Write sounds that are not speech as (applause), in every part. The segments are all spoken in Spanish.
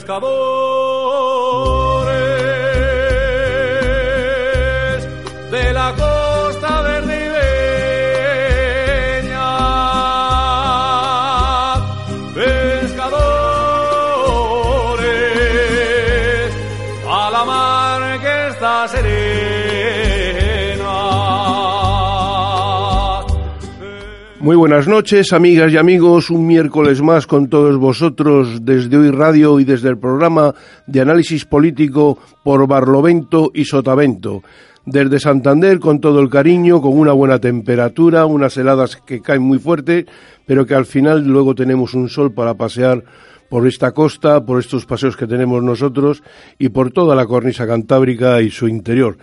pescadores Muy buenas noches, amigas y amigos. Un miércoles más con todos vosotros desde Hoy Radio y desde el programa de análisis político por Barlovento y Sotavento. Desde Santander con todo el cariño, con una buena temperatura, unas heladas que caen muy fuerte, pero que al final luego tenemos un sol para pasear por esta costa, por estos paseos que tenemos nosotros y por toda la cornisa cantábrica y su interior,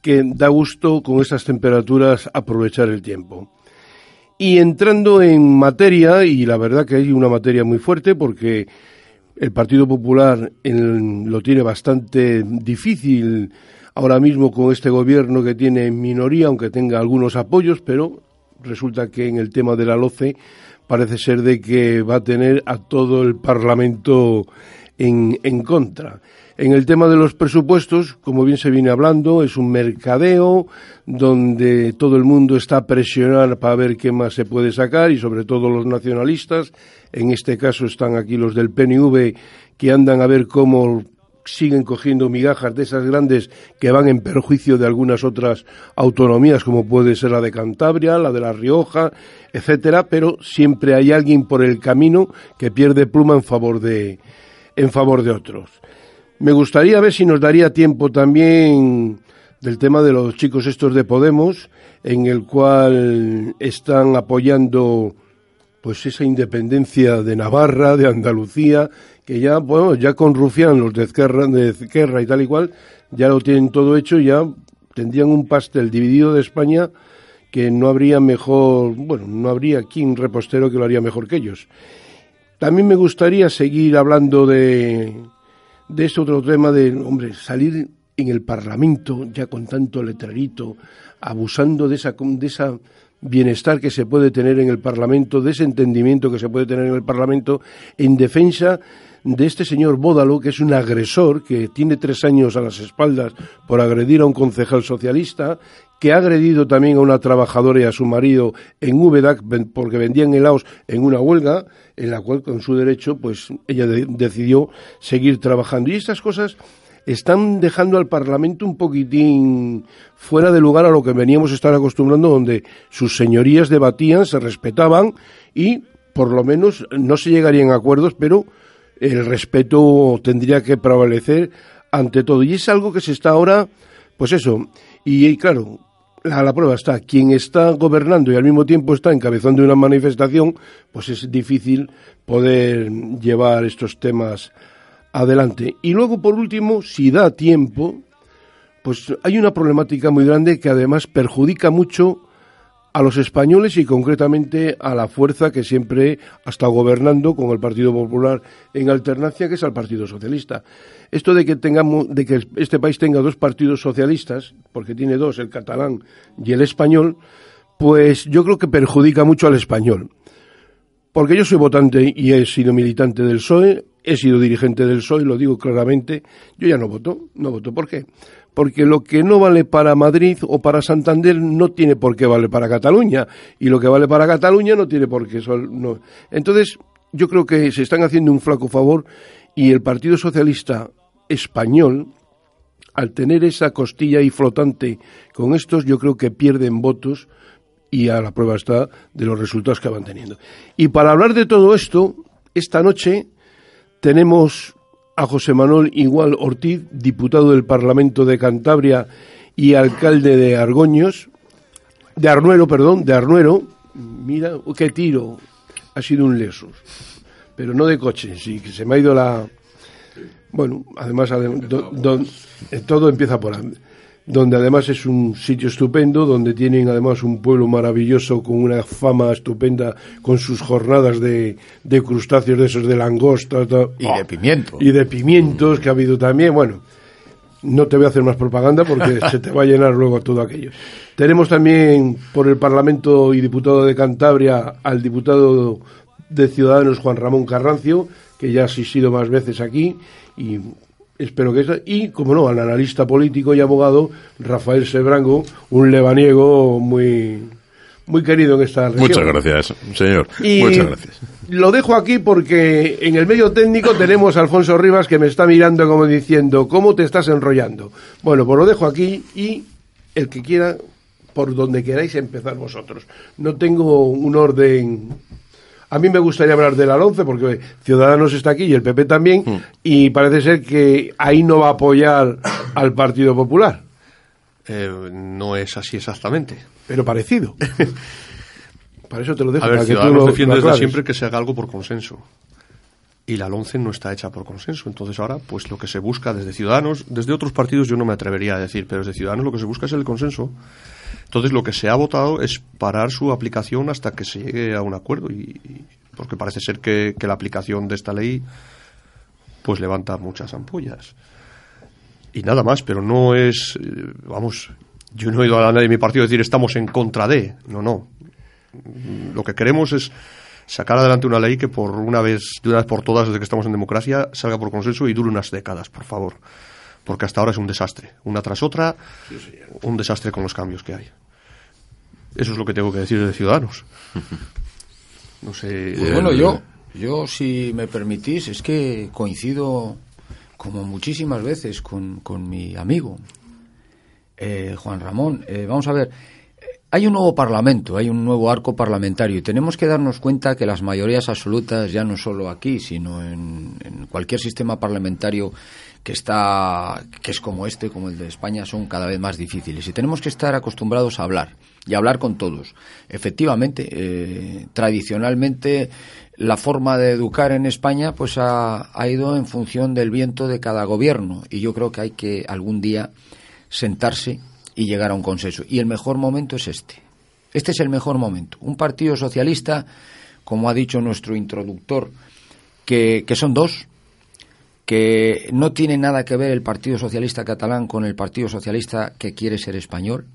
que da gusto con estas temperaturas aprovechar el tiempo. Y entrando en materia, y la verdad que hay una materia muy fuerte porque el Partido Popular lo tiene bastante difícil ahora mismo con este gobierno que tiene minoría, aunque tenga algunos apoyos, pero resulta que en el tema de la LOCE parece ser de que va a tener a todo el Parlamento en, contra. En el tema de los presupuestos, como bien se viene hablando, es un mercadeo donde todo el mundo está a presionar para ver qué más se puede sacar y sobre todo los nacionalistas. En este caso están aquí los del PNV que andan a ver cómo siguen cogiendo migajas de esas grandes que van en perjuicio de algunas otras autonomías, como puede ser la de Cantabria, la de La Rioja, etcétera, pero siempre hay alguien por el camino que pierde pluma en favor de, en favor de otros. Me gustaría ver si nos daría tiempo también del tema de los chicos estos de Podemos, en el cual están apoyando pues esa independencia de Navarra, de Andalucía, que ya, bueno, ya con Rufián, los de Ezquerra y tal y cual, ya lo tienen todo hecho, ya tendrían un pastel dividido de España que no habría mejor, bueno, no habría quien repostero que lo haría mejor que ellos. También me gustaría seguir hablando de, de este otro tema de, hombre, salir en el Parlamento ya con tanto letrerito, abusando de esa, de esa bienestar que se puede tener en el Parlamento, de ese entendimiento que se puede tener en el Parlamento, en defensa de este señor Bódalo, que es un agresor, que tiene tres años a las espaldas por agredir a un concejal socialista, que ha agredido también a una trabajadora y a su marido en Úbeda porque vendían helados en una huelga, en la cual con su derecho, pues ella de- decidió seguir trabajando. Y estas cosas están dejando al Parlamento un poquitín fuera de lugar a lo que veníamos a estar acostumbrando, donde sus señorías debatían, se respetaban y por lo menos no se llegarían a acuerdos, pero el respeto tendría que prevalecer ante todo. Y es algo que se está ahora, pues eso, y, y claro, la, la prueba está, quien está gobernando y al mismo tiempo está encabezando una manifestación, pues es difícil poder llevar estos temas adelante. Y luego, por último, si da tiempo, pues hay una problemática muy grande que además perjudica mucho a los españoles y concretamente a la fuerza que siempre ha estado gobernando con el Partido Popular en alternancia, que es al Partido Socialista. Esto de que tengamos, de que este país tenga dos partidos socialistas, porque tiene dos, el catalán y el español, pues yo creo que perjudica mucho al español. Porque yo soy votante y he sido militante del PSOE, he sido dirigente del PSOE, lo digo claramente, yo ya no voto, no voto. ¿Por qué? Porque lo que no vale para Madrid o para Santander no tiene por qué vale para Cataluña, y lo que vale para Cataluña no tiene por qué. Entonces, yo creo que se están haciendo un flaco favor y el Partido Socialista español, al tener esa costilla ahí flotante con estos, yo creo que pierden votos y a la prueba está de los resultados que van teniendo. Y para hablar de todo esto, esta noche tenemos a José Manuel Igual Ortiz, diputado del Parlamento de Cantabria y alcalde de Argoños, de Arnuero, perdón, de Arnuero. Mira, qué tiro, ha sido un lesos, pero no de coche, sí, que se me ha ido la... Bueno, además, eh, todo empieza por donde además es un sitio estupendo, donde tienen además un pueblo maravilloso con una fama estupenda, con sus jornadas de, de crustáceos de esos de langosta to- Y de pimiento. y de pimientos que ha habido también. Bueno, no te voy a hacer más propaganda porque (laughs) se te va a llenar luego todo aquello. Tenemos también por el Parlamento y diputado de Cantabria al diputado de Ciudadanos Juan Ramón Carrancio, que ya ha asistido más veces aquí y espero que y como no al analista político y abogado Rafael Sebrango un lebaniego muy muy querido en esta región. Muchas gracias, señor. Muchas gracias. Lo dejo aquí porque en el medio técnico tenemos a Alfonso Rivas que me está mirando como diciendo, ¿cómo te estás enrollando? Bueno, pues lo dejo aquí y el que quiera, por donde queráis empezar vosotros. No tengo un orden a mí me gustaría hablar del Alonce porque Ciudadanos está aquí y el PP también mm. y parece ser que ahí no va a apoyar al Partido Popular. Eh, no es así exactamente. Pero parecido. (laughs) Para eso te lo dejo. A ver, Ciudadanos defiende desde siempre que se haga algo por consenso. Y la LONCE no está hecha por consenso. Entonces ahora, pues lo que se busca desde Ciudadanos, desde otros partidos yo no me atrevería a decir, pero desde Ciudadanos lo que se busca es el consenso. Entonces lo que se ha votado es parar su aplicación hasta que se llegue a un acuerdo. Y, porque parece ser que, que la aplicación de esta ley pues levanta muchas ampollas y nada más, pero no es, eh, vamos, yo no he oído a nadie de mi partido decir estamos en contra de, no, no. Lo que queremos es sacar adelante una ley que por una vez, de una vez por todas, desde que estamos en democracia, salga por consenso y dure unas décadas, por favor. Porque hasta ahora es un desastre. Una tras otra, un desastre con los cambios que hay. Eso es lo que tengo que decir de Ciudadanos. (laughs) No sé. Pues bueno, yo, yo, si me permitís, es que coincido como muchísimas veces con, con mi amigo eh, Juan Ramón. Eh, vamos a ver, hay un nuevo Parlamento, hay un nuevo arco parlamentario y tenemos que darnos cuenta que las mayorías absolutas, ya no solo aquí, sino en, en, cualquier sistema parlamentario que está, que es como este, como el de España, son cada vez más difíciles y tenemos que estar acostumbrados a hablar y hablar con todos. Efectivamente, eh, tradicionalmente la forma de educar en España pues ha, ido en función del viento de cada gobierno y yo creo que hay que algún día sentarse y llegar a un consenso. Y el mejor momento es este. Este es el mejor momento. Un partido socialista, como ha dicho nuestro introductor, que, que son dos, que no tiene nada que ver el Partido Socialista catalán con el Partido Socialista que quiere ser español.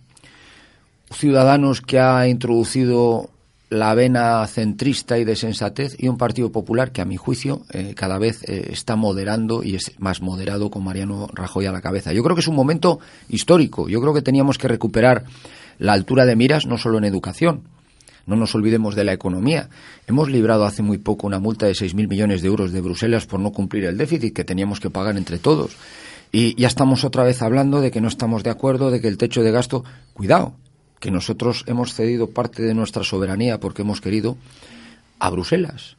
Ciudadanos que ha introducido la vena centrista y de sensatez y un Partido Popular que, a mi juicio, eh, cada vez eh, está moderando y es más moderado con Mariano Rajoy a la cabeza. Yo creo que es un momento histórico. Yo creo que teníamos que recuperar la altura de miras no solo en educación. No nos olvidemos de la economía. Hemos librado hace muy poco una multa de 6.000 millones de euros de Bruselas por no cumplir el déficit que teníamos que pagar entre todos. Y ya estamos otra vez hablando de que no estamos de acuerdo, de que el techo de gasto. Cuidado, que nosotros hemos cedido parte de nuestra soberanía porque hemos querido a Bruselas.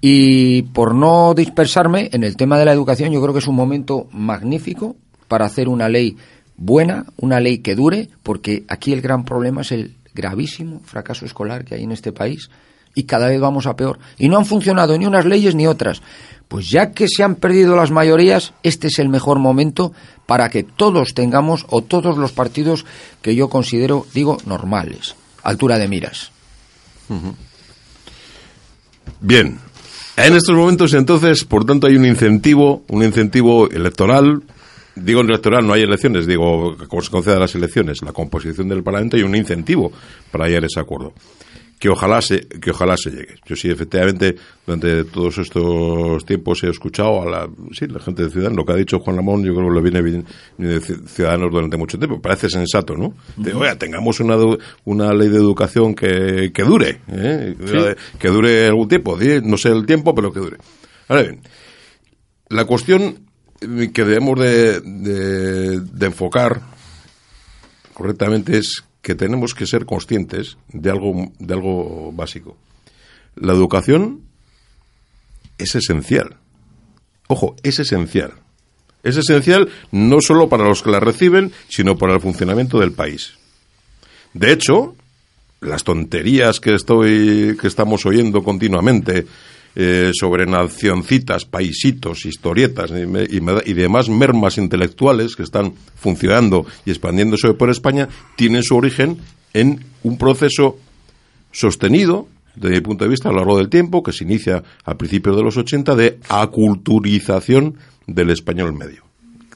Y por no dispersarme en el tema de la educación, yo creo que es un momento magnífico para hacer una ley buena, una ley que dure, porque aquí el gran problema es el gravísimo fracaso escolar que hay en este país y cada vez vamos a peor. Y no han funcionado ni unas leyes ni otras. Pues ya que se han perdido las mayorías, este es el mejor momento para que todos tengamos, o todos los partidos que yo considero, digo, normales, altura de miras. Bien. En estos momentos, entonces, por tanto, hay un incentivo, un incentivo electoral. Digo electoral, no hay elecciones, digo, como se conceda las elecciones, la composición del Parlamento y un incentivo para hallar ese acuerdo que ojalá se, que ojalá se llegue. Yo sí, efectivamente, durante todos estos tiempos he escuchado a la, sí, la gente de Ciudadanos, lo que ha dicho Juan Ramón, yo creo que lo viene bien de Ciudadanos durante mucho tiempo. Parece sensato, ¿no? De, oye, tengamos una, una ley de educación que, que dure, ¿eh? que dure algún tiempo, no sé el tiempo, pero que dure. Ahora bien, la cuestión que debemos de, enfocar correctamente es que tenemos que ser conscientes de algo, de algo básico. La educación es esencial. Ojo, es esencial. Es esencial no solo para los que la reciben, sino para el funcionamiento del país. De hecho, las tonterías que estoy que estamos oyendo continuamente eh, sobre nacioncitas, paisitos, historietas y, demás mermas intelectuales que están funcionando y expandiéndose por España, tienen su origen en un proceso sostenido, desde mi punto de vista, a lo largo del tiempo, que se inicia a principios de los 80, de aculturización del español medio.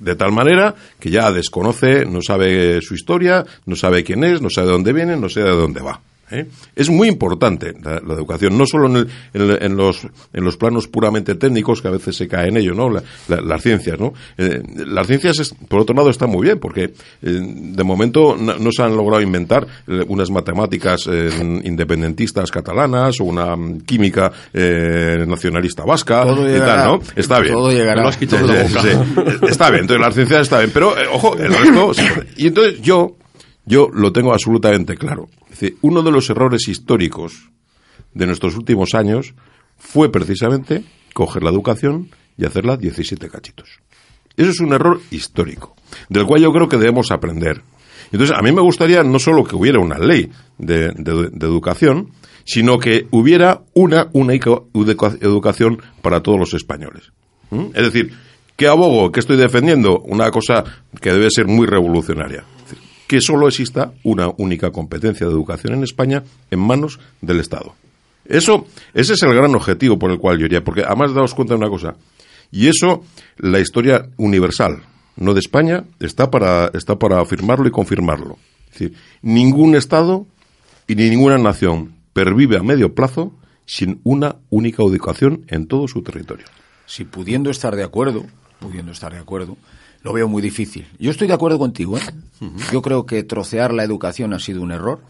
De tal manera que ya desconoce, no sabe su historia, no sabe quién es, no sabe de dónde viene, no sabe de dónde va. ¿Eh? Es muy importante la, educación, no solo en, los, en los planos puramente técnicos, que a veces se cae en ello, ¿no? las ciencias, ¿no? Eh, las ciencias, por otro lado, están muy bien, porque eh, de momento no, se han logrado inventar unas matemáticas independentistas catalanas o una química nacionalista vasca y tal, ¿no? Está bien. Todo llegará. Está bien, entonces las ciencias está bien, pero, ojo, el resto... y entonces yo, yo lo tengo absolutamente claro uno de los errores históricos de nuestros últimos años fue precisamente coger la educación y hacerla 17 cachitos. Eso es un error histórico, del cual yo creo que debemos aprender. Entonces, a mí me gustaría no solo que hubiera una ley de, educación, sino que hubiera una única educación para todos los españoles. ¿Mm? Es decir, ¿qué abogo? ¿Qué estoy defendiendo? Una cosa que debe ser muy revolucionaria que solo exista una única competencia de educación en España en manos del Estado. Eso, ese es el gran objetivo por el cual yo iría, porque además daos cuenta de una cosa, y eso, la historia universal, no de España, está para, está para afirmarlo y confirmarlo. Es decir, ningún Estado y ni ninguna nación pervive a medio plazo sin una única educación en todo su territorio. Si pudiendo estar de acuerdo, pudiendo estar de acuerdo, lo veo muy difícil. Yo estoy de acuerdo contigo. ¿eh? Yo creo que trocear la educación ha sido un error,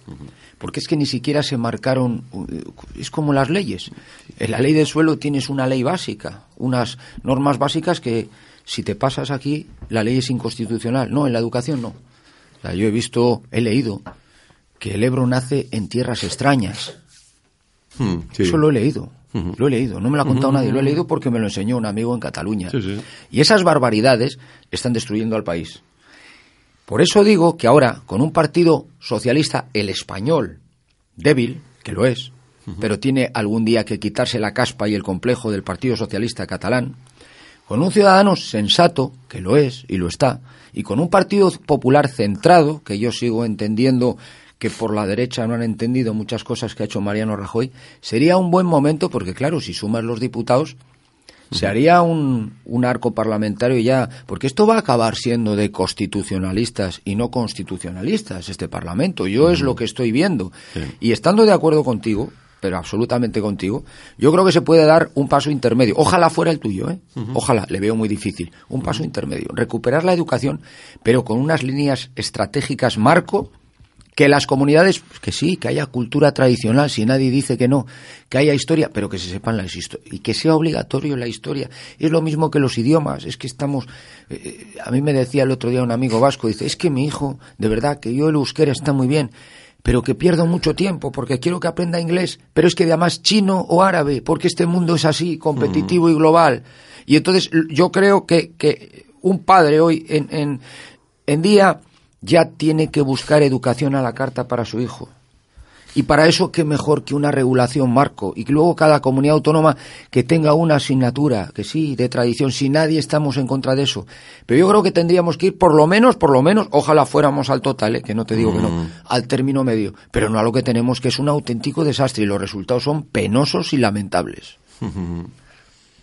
porque es que ni siquiera se marcaron. Uh, es como las leyes. En la ley del suelo tienes una ley básica, unas normas básicas que si te pasas aquí, la ley es inconstitucional. No, en la educación no. yo he visto, he leído que el Ebro nace en tierras extrañas. Hmm, Eso lo he leído. Lo he leído, no me lo ha contado nadie, lo he leído porque me lo enseñó un amigo en Cataluña. Y esas barbaridades están destruyendo al país. Por eso digo que ahora, con un partido socialista, el español, débil, que lo es, pero tiene algún día que quitarse la caspa y el complejo del Partido Socialista catalán, con un ciudadano sensato, que lo es y lo está, y con un Partido Popular centrado, que yo sigo entendiendo que por la derecha no han entendido muchas cosas que ha hecho Mariano Rajoy, sería un buen momento, porque claro, si sumas los diputados, se haría un, un, arco parlamentario ya, porque esto va a acabar siendo de constitucionalistas y no constitucionalistas, este Parlamento. Yo es lo que estoy viendo. Y estando de acuerdo contigo, pero absolutamente contigo, yo creo que se puede dar un paso intermedio. Ojalá fuera el tuyo, ¿eh? Ojalá, le veo muy difícil. Un paso intermedio. Recuperar la educación, pero con unas líneas estratégicas marco que las comunidades, pues que sí, que haya cultura tradicional, si nadie dice que no, que haya historia, pero que se sepan las historias y que sea obligatorio la historia. Es lo mismo que los idiomas, es que estamos, eh, eh, a mí me decía el otro día un amigo vasco, dice, es que mi hijo, de verdad, que yo el euskera está muy bien, pero que pierdo mucho tiempo porque quiero que aprenda inglés, pero es que además chino o árabe, porque este mundo es así, competitivo y global. Y entonces yo creo que, que un padre hoy en, en, en día ya tiene que buscar educación a la carta para su hijo. Y para eso, qué mejor que una regulación marco y que luego cada comunidad autónoma que tenga una asignatura, que sí, de tradición, si nadie estamos en contra de eso. Pero yo creo que tendríamos que ir por lo menos, por lo menos, ojalá fuéramos al total, ¿eh? que no te digo que no, mm. al término medio, pero no a lo que tenemos, que es un auténtico desastre y los resultados son penosos y lamentables. (laughs)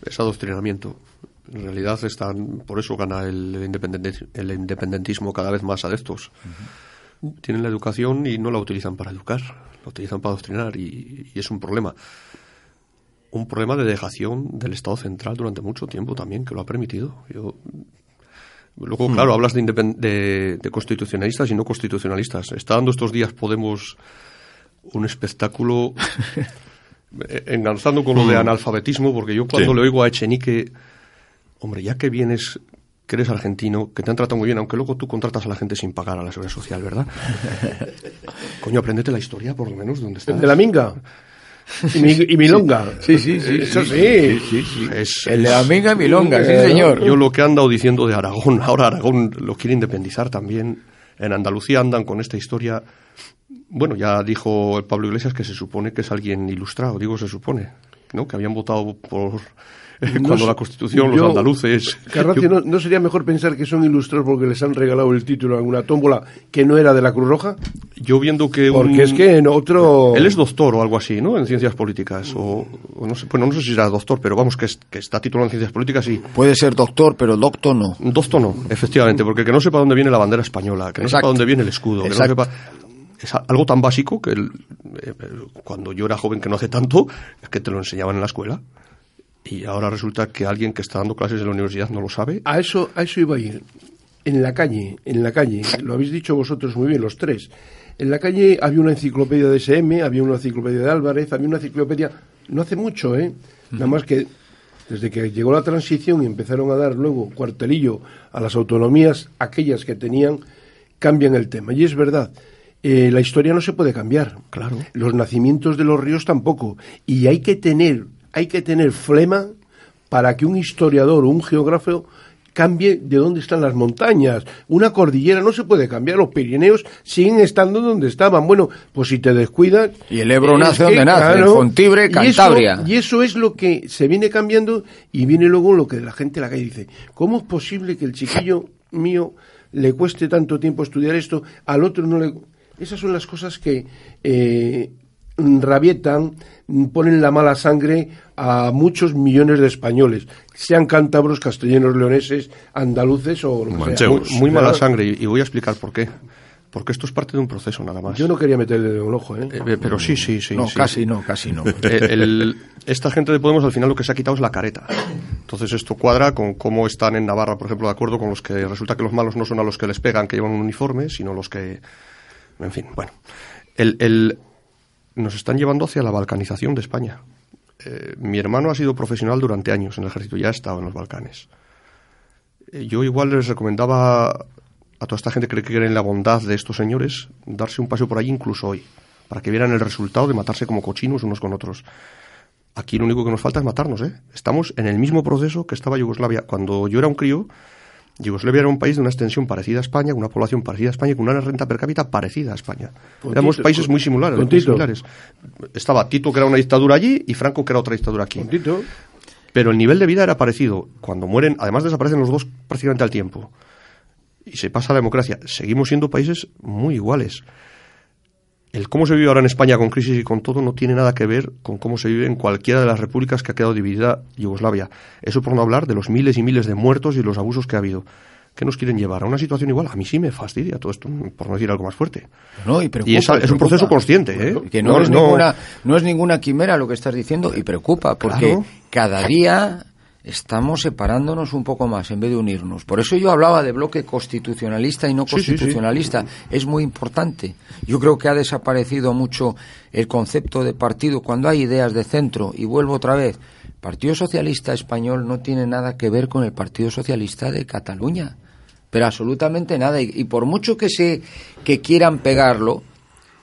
Es adoctrinamiento. En realidad están, por eso gana el, independentismo cada vez más adeptos. Tienen la educación y no la utilizan para educar, la utilizan para adoctrinar y, es un problema. Un problema de dejación del Estado central durante mucho tiempo también, que lo ha permitido. Yo, luego, hmm. claro, hablas de, de, constitucionalistas y no constitucionalistas. Está dando estos días Podemos un espectáculo (laughs) eh, enganzando con lo de hmm. analfabetismo, porque yo cuando le oigo a Echenique hombre, ya que vienes, que eres argentino, que te han tratado muy bien, aunque luego tú contratas a la gente sin pagar a la seguridad social, ¿verdad? (laughs) Coño, aprendete la historia, por lo menos, ¿dónde estás? De la minga. Y, milonga. Sí, sí, sí. Eso sí. sí, el de la minga y milonga, sí, señor. Yo lo que he andado diciendo de Aragón, (laughs) ahora Aragón lo quiere independizar también. En Andalucía andan con esta historia. Bueno, ya dijo Pablo Iglesias que se supone que es alguien ilustrado, digo se supone, ¿no? Que habían votado por (laughs) cuando la Constitución, los andaluces... Carracio, ¿no, sería mejor pensar que son ilustrados porque les han regalado el título en una tómbola que no era de la Cruz Roja? Yo viendo que... Porque es que en otro... Él es doctor o algo así, ¿no? En ciencias políticas. O, no sé, bueno, no sé si será doctor, pero vamos, que, que está titulado en ciencias políticas y... Puede ser doctor, pero doctor no. Doctor no, efectivamente, porque que no sepa dónde viene la bandera española, que no sepa dónde viene el escudo, que no sepa es algo tan básico que eh, cuando yo era joven, que no hace tanto, es que te lo enseñaban en la escuela. Y ahora resulta que alguien que está dando clases en la universidad no lo sabe. A eso, a eso iba a ir. En la calle, en la calle, (laughs) lo habéis dicho vosotros muy bien, los tres. En la calle había una enciclopedia de SM, había una enciclopedia de Álvarez, había una enciclopedia, no hace mucho, ¿eh? Nada más que desde que llegó la transición y empezaron a dar luego cuartelillo a las autonomías, aquellas que tenían, cambian el tema. Y es verdad, eh, la historia no se puede cambiar. Claro. Los nacimientos de los ríos tampoco. Y hay que tener, hay que tener flema para que un historiador o un geógrafo cambie de dónde están las montañas. Una cordillera no se puede cambiar, los Pirineos siguen estando donde estaban. Bueno, pues si te descuidas... Y el Ebro nace donde nace, en Fontibre, Cantabria. Y eso, es lo que se viene cambiando y viene luego lo que la gente en la calle dice. ¿Cómo es posible que el chiquillo mío le cueste tanto tiempo estudiar esto, al otro no le... Esas son las cosas que eh, rabietan, ponen la mala sangre a muchos millones de españoles, sean cántabros, castellanos, leoneses, andaluces o lo que sea. Muy, mala sangre, y voy a explicar por qué. Porque esto es parte de un proceso nada más. Yo no quería meterle de un ojo, ¿eh? ¿eh? pero sí, sí, sí. No, casi no, casi no. (laughs) Eh, esta gente de Podemos al final lo que se ha quitado es la careta. Entonces esto cuadra con cómo están en Navarra, por ejemplo, de acuerdo con los que resulta que los malos no son a los que les pegan, que llevan un uniforme, sino los que... En fin, bueno. el, nos están llevando hacia la balcanización de España. Eh, mi hermano ha sido profesional durante años en el ejército, ya ha estado en los Balcanes. Eh, yo igual les recomendaba a toda esta gente que cree en la bondad de estos señores darse un paseo por allí incluso hoy, para que vieran el resultado de matarse como cochinos unos con otros. Aquí lo único que nos falta es matarnos, ¿eh? Estamos en el mismo proceso que estaba Yugoslavia. Cuando yo era un crío, Yugoslavia era un país de una extensión parecida a España, con una población parecida a España, con una renta per cápita parecida a España. Éramos países muy similares, similares. Estaba Tito, que era una dictadura allí, y Franco, que era otra dictadura aquí. Pero el nivel de vida era parecido. Cuando mueren, además desaparecen los dos prácticamente al tiempo. Y se pasa a la democracia. Seguimos siendo países muy iguales el cómo se vive ahora en España con crisis y con todo no tiene nada que ver con cómo se vive en cualquiera de las repúblicas que ha quedado dividida Yugoslavia. Eso por no hablar de los miles y miles de muertos y los abusos que ha habido. ¿Qué nos quieren llevar? ¿A una situación igual? A mí sí me fastidia todo esto, por no decir algo más fuerte. No, y, preocupa, es, un proceso consciente. ¿eh? Que no, es Ninguna, no es ninguna quimera lo que estás diciendo y preocupa, porque cada día estamos separándonos un poco más en vez de unirnos. Por eso yo hablaba de bloque constitucionalista y no constitucionalista. Es muy importante. Yo creo que ha desaparecido mucho el concepto de partido cuando hay ideas de centro. Y vuelvo otra vez. Partido Socialista Español no tiene nada que ver con el Partido Socialista de Cataluña. Pero absolutamente nada. Y, y por mucho que, se, que quieran pegarlo,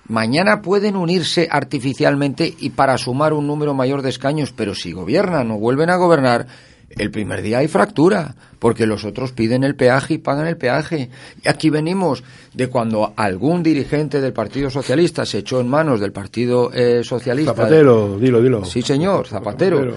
mañana pueden unirse artificialmente y para sumar un número mayor de escaños, pero si gobiernan o vuelven a gobernar, el primer día hay fractura, porque los otros piden el peaje y pagan el peaje. Y aquí venimos de cuando algún dirigente del Partido Socialista se echó en manos del Partido eh, Socialista. Zapatero, dilo, dilo. Sí, señor, Zapatero.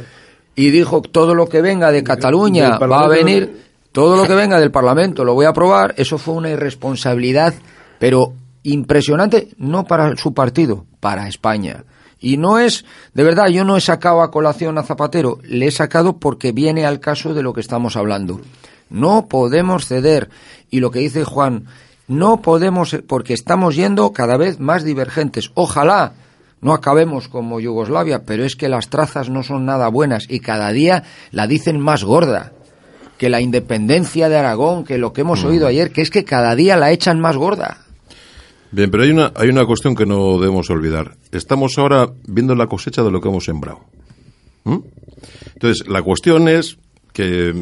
Y dijo, todo lo que venga de Cataluña va a venir, todo lo que venga del Parlamento lo voy a aprobar. Eso fue una irresponsabilidad, pero impresionante, no para su partido, para España. Y no es, de verdad, yo no he sacado a colación a Zapatero, le he sacado porque viene al caso de lo que estamos hablando. No podemos ceder. Y lo que dice Juan, no podemos, porque estamos yendo cada vez más divergentes. Ojalá no acabemos como Yugoslavia, pero es que las trazas no son nada buenas y cada día la dicen más gorda que la independencia de Aragón, que lo que hemos mm. oído ayer, que es que cada día la echan más gorda. Bien, pero hay una, hay una cuestión que no debemos olvidar. Estamos ahora viendo la cosecha de lo que hemos sembrado. ¿Mm? Entonces, la cuestión es que,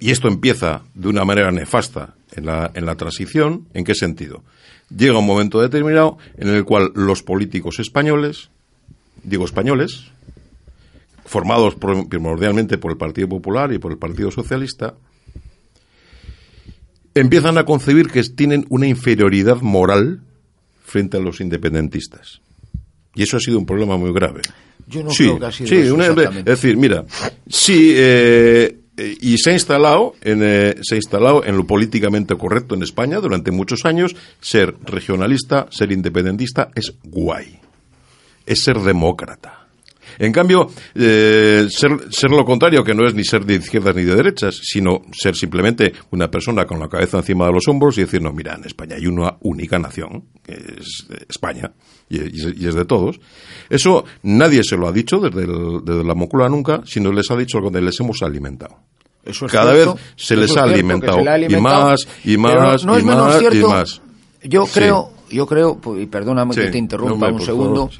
y esto empieza de una manera nefasta en la, en la transición, ¿en qué sentido? Llega un momento determinado en el cual los políticos españoles, digo españoles, formados primordialmente por el Partido Popular y por el Partido Socialista, empiezan a concebir que tienen una inferioridad moral frente a los independentistas. Y eso ha sido un problema muy grave. Yo no creo que ha sido sí, es decir, mira, sí, eh, y se ha instalado en, eh, se ha instalado en lo políticamente correcto en España durante muchos años ser regionalista, ser independentista es guay. Es ser demócrata. En cambio, eh, ser, lo contrario, que no es ni ser de izquierdas ni de derechas, sino ser simplemente una persona con la cabeza encima de los hombros y decir, no, mira, en España hay una única nación, es España y, es de todos. Eso nadie se lo ha dicho desde, la Moncloa nunca, sino les ha dicho cuando les hemos alimentado. Cada vez se les ha alimentado, y más y más y más y más. Yo creo, yo creo, y perdóname que te interrumpa un segundo,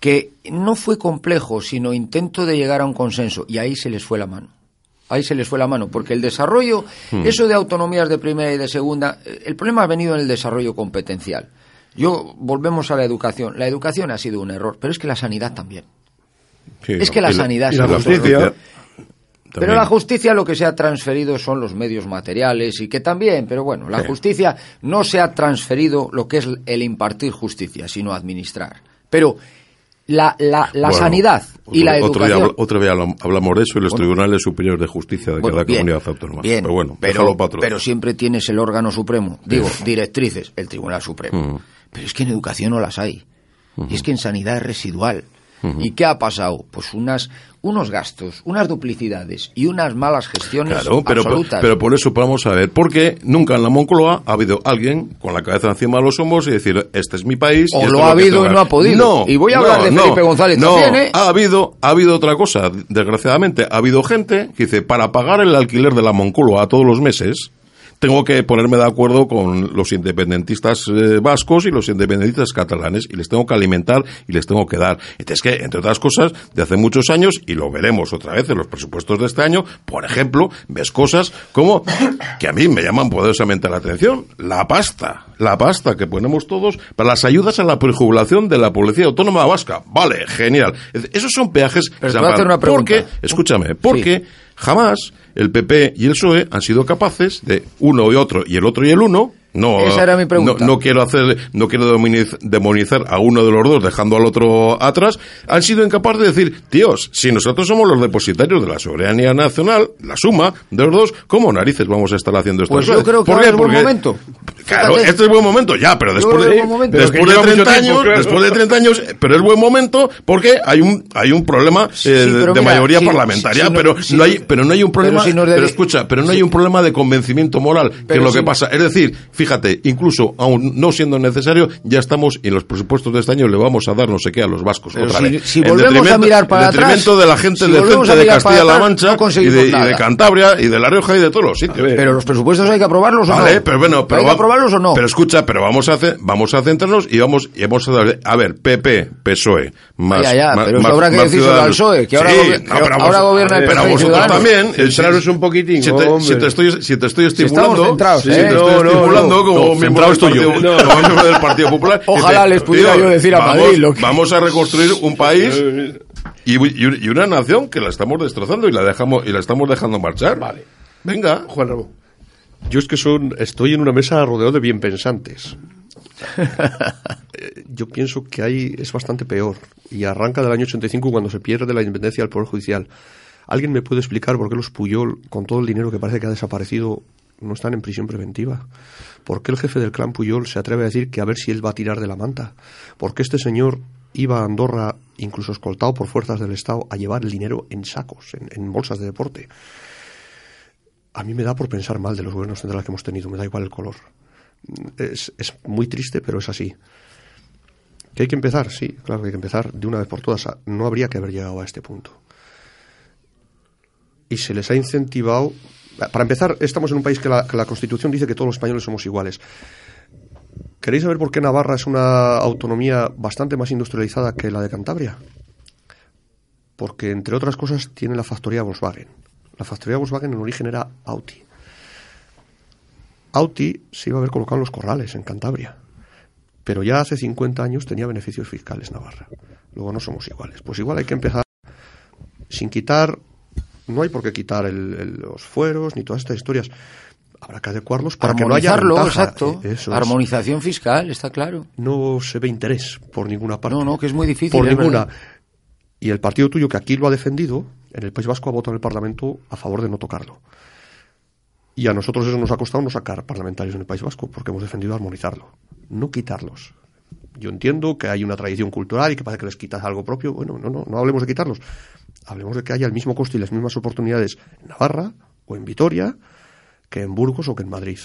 que no fue complejo, sino intento de llegar a un consenso y ahí se les fue la mano ahí se les fue la mano, porque el desarrollo, hmm. eso de autonomías de primera y de segunda, el problema ha venido en el desarrollo competencial. Yo volvemos a la educación. La educación ha sido un error, pero es que la sanidad también. es que la, sanidad la justicia. Pero la justicia lo que se ha transferido son los medios materiales y que también, pero bueno, la justicia no se ha transferido lo que es el impartir justicia, sino administrar. Pero la, la, la sanidad y la educación. Otro día, hablamos de eso y los tribunales superiores de justicia de cada comunidad autónoma. pero bueno, pero, siempre tienes el órgano supremo, digo, directrices, el Tribunal Supremo. Mm. Pero es que en educación no las hay. Y es que en sanidad es residual. ¿Y qué ha pasado? Pues unas, unos gastos, unas duplicidades y unas malas gestiones claro, pero, absolutas. Pero, por eso vamos a ver, porque nunca en la Moncloa ha habido alguien con la cabeza encima de los hombros y decir, este es mi país. O lo ha habido y no ha podido. No, y voy a hablar de Felipe González no, también, ¿eh? Ha habido, ha habido otra cosa, desgraciadamente, ha habido gente que dice, para pagar el alquiler de la Moncloa todos los meses, tengo que ponerme de acuerdo con los independentistas eh, vascos y los independentistas catalanes y les tengo que alimentar y les tengo que dar. Es que, entre otras cosas, de hace muchos años, y lo veremos otra vez en los presupuestos de este año, por ejemplo, ves cosas como que a mí me llaman poderosamente la atención, la pasta, la pasta que ponemos todos para las ayudas a la prejubilación de la Policía Autónoma Vasca. Vale, genial. Esos son peajes... Pero hacer una pregunta. Porque, escúchame, porque jamás el PP y el PSOE han sido capaces de uno y otro y el otro y el uno no, Esa era mi pregunta. No, quiero hacer, no quiero demonizar a uno de los dos dejando al otro atrás. Han sido incapaces de decir, tíos, si nosotros somos los depositarios de la soberanía nacional, la suma de los dos, ¿cómo narices vamos a estar haciendo esto? Pues yo creo que es buen momento. Claro, este es buen momento, ya, pero después de, después de 30 años, después de 30 años, pero es buen momento porque hay un, hay un problema eh, de, mayoría parlamentaria, pero no hay, pero no hay un problema, pero, escucha, pero no hay un problema de convencimiento moral, que es lo que pasa. Es decir, fíjate, incluso aún no siendo necesario, ya estamos en los presupuestos de este año le vamos a dar no sé qué a los vascos otra vez. Si volvemos a mirar para en detrimento de la gente decente de Castilla-La Mancha y, de, Cantabria y de La Rioja y de todos los sitios. Pero los presupuestos hay que aprobarlos o no. pero bueno, pero ¿Hay que aprobarlos o no? Pero escucha, pero vamos a hacer, vamos a centrarnos y vamos y vamos a dar, a ver, PP, PSOE, más ya, ya, más, pero más, habrá que decir al PSOE, que ahora, sí, no, pero ahora gobierna el Pero vosotros también, centraros un poquitín, si te, si te estoy si te estoy estimulando, si, te estoy estimulando como miembro del Partido Popular. (laughs) Ojalá les pudiera yo decir a Madrid Vamos a reconstruir un país y, y, una nación que la estamos destrozando y la dejamos y la estamos dejando marchar. Vale. Venga, Juan Ramón. Yo es que son, estoy en una mesa rodeado de bien pensantes. Eh, yo pienso que ahí es bastante peor. Y arranca del año 85 cuando se pierde la independencia del Poder Judicial. ¿Alguien me puede explicar por qué los Puyol, con todo el dinero que parece que ha desaparecido, no están en prisión preventiva? ¿Por qué el jefe del clan Puyol se atreve a decir que a ver si él va a tirar de la manta? ¿Por qué este señor iba a Andorra, incluso escoltado por fuerzas del Estado, a llevar el dinero en sacos, en, bolsas de deporte? A mí me da por pensar mal de los gobiernos centrales que hemos tenido, me da igual el color. Es, es muy triste, pero es así. ¿Que hay que empezar? Sí, claro que hay que empezar de una vez por todas. No habría que haber llegado a este punto. Y se les ha incentivado para empezar, estamos en un país que la, Constitución dice que todos los españoles somos iguales. ¿Queréis saber por qué Navarra es una autonomía bastante más industrializada que la de Cantabria? Porque, entre otras cosas, tiene la factoría Volkswagen. La factoría Volkswagen en origen era Audi. Audi se iba a haber colocado en los corrales, en Cantabria. Pero ya hace 50 años tenía beneficios fiscales Navarra. Luego no somos iguales. Pues igual hay que empezar sin quitar no hay por qué quitar los fueros ni todas estas historias. Habrá que adecuarlos para que no haya exacto. Eh, Armonización fiscal, está claro. No se ve interés por ninguna parte. No, no, que es muy difícil. Por ninguna. Y el partido tuyo que aquí lo ha defendido, en el País Vasco ha votado en el Parlamento a favor de no tocarlo. Y a nosotros eso nos ha costado no sacar parlamentarios en el País Vasco, porque hemos defendido armonizarlo, no quitarlos. Yo entiendo que hay una tradición cultural y que parece que les quitas algo propio. Bueno, no, no, no hablemos de quitarlos. Hablemos de que haya el mismo coste y las mismas oportunidades en Navarra o en Vitoria que en Burgos o que en Madrid.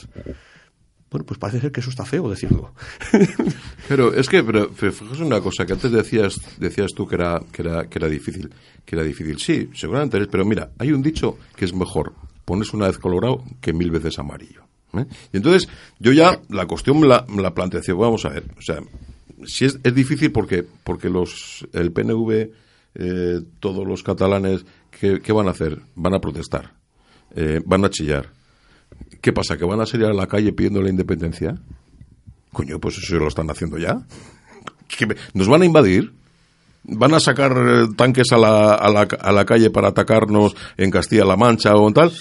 Bueno, pues parece ser que eso está feo decirlo. (laughs) pero es que, pero, fíjate una cosa, que antes decías, decías tú que era, que era, que era difícil, que era difícil. Sí, seguramente es, pero mira, hay un dicho que es mejor pones una vez colorado que mil veces amarillo. ¿eh? Y entonces, yo ya la cuestión la, la planteo, vamos a ver, o sea, si es, es difícil porque, porque los, el PNV, eh, todos los catalanes, ¿qué, ¿qué, van a hacer? Van a protestar, eh, van a chillar ¿Qué pasa? ¿Que van a salir a la calle pidiendo la independencia? Coño, pues eso lo están haciendo ya. ¿Nos van a invadir? ¿Van a sacar eh, tanques a la, a la, a la calle para atacarnos en Castilla-La Mancha o en tal?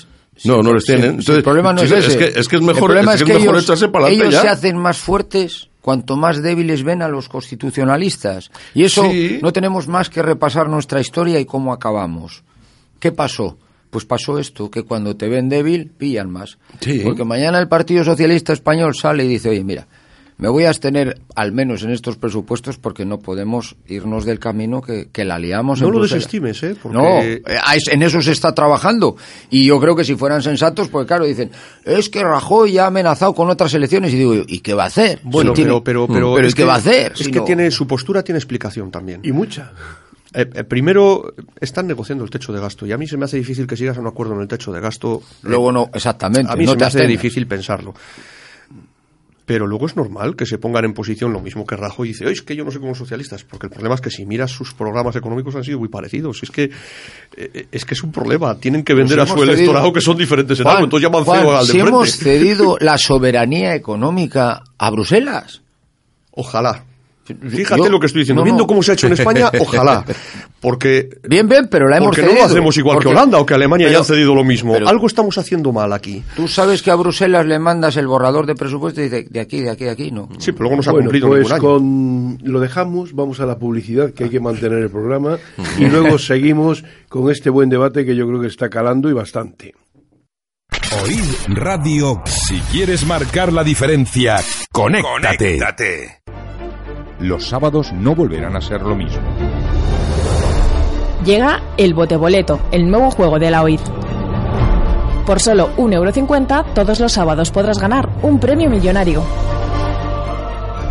No, no les tienen. el problema no es, ese. es, que, es que es mejor, es, que, mejor ellos, echarse para ellos ya. se hacen más fuertes cuanto más débiles ven a los constitucionalistas. Y eso Sí. no tenemos más que repasar nuestra historia y cómo acabamos. ¿Qué pasó? Pues pasó esto, que cuando te ven débil, pillan más. Sí. Porque mañana el Partido Socialista Español sale y dice, oye, mira, me voy a abstener al menos en estos presupuestos porque no podemos irnos del camino que, que la liamos No en lo Bruselas". desestimes, ¿eh? Porque- No, eh, es- en eso se está trabajando. Y yo creo que si fueran sensatos, pues claro, dicen, es que Rajoy ya ha amenazado con otras elecciones. Y digo, ¿y qué va a hacer? Bueno, Si tiene- pero, pero, pero, pero es ¿y qué va a hacer? Es Si que no- tiene su postura tiene explicación también. Y mucha. Eh, eh, primero, están negociando el techo de gasto y a mí se me hace difícil que sigas a un acuerdo en el techo de gasto. Luego no, exactamente. A mí no se te me hace difícil pensarlo. Pero luego es normal que se pongan en posición lo mismo que Rajoy y dice, "Oye, es que yo no sé cómo los socialistas, porque el problema es que si miras sus programas económicos han sido muy parecidos. Es que eh, es que es un problema. Tienen que vender Pues a su electorado cedido- que son diferentes en Juan, algo. Entonces llaman Juan, feo al de si hemos cedido (laughs) la soberanía económica a Bruselas. Ojalá. Fíjate Yo- lo que estoy diciendo. no, Viendo cómo se ha hecho en España, (laughs) ojalá. Porque Bien, bien, pero la hemos porque cedido. no lo hacemos igual Porque- que Holanda o que Alemania ya pero- han cedido lo mismo. pero- Algo estamos haciendo mal aquí. Tú sabes que a Bruselas le mandas el borrador de presupuesto y dice, de aquí, de aquí, de aquí, no. Sí, pero luego no se ha Bueno, cumplido pues ningún año. con lo dejamos, vamos a la publicidad que hay que mantener el programa y luego seguimos con este buen debate que yo creo que está calando y bastante. Oíd Radio. Si quieres marcar la diferencia, conéctate. Los sábados no volverán a ser lo mismo. Llega el Boteboleto, el nuevo juego de la OID. Por solo 1,50€ todos los sábados podrás ganar un premio millonario.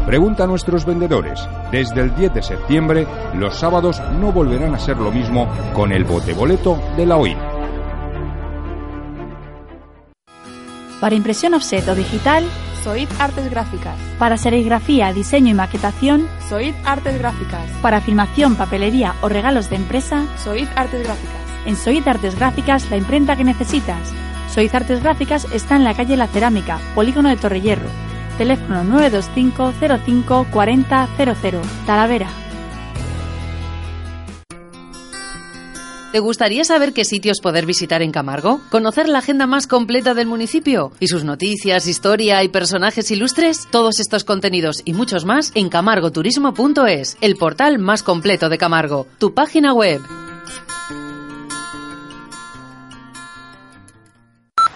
Pregunta a nuestros vendedores. Desde el 10 de septiembre, los sábados no volverán a ser lo mismo con el boteboleto de la OID. Para impresión offset o digital, Soid Artes Gráficas. para serigrafía, diseño y maquetación, Soid Artes Gráficas. para filmación, papelería o regalos de empresa, Soid Artes Gráficas. en Soid Artes Gráficas la imprenta que necesitas. Soid Artes Gráficas está en la calle La Cerámica, Polígono de Torrellerro. Teléfono 925 05 40 00, Talavera. ¿Te gustaría saber qué sitios poder visitar en Camargo? ¿Conocer la agenda más completa del municipio? ¿Y sus noticias, historia y personajes ilustres? Todos estos contenidos y muchos más en camargoturismo.es, el portal más completo de Camargo, tu página web.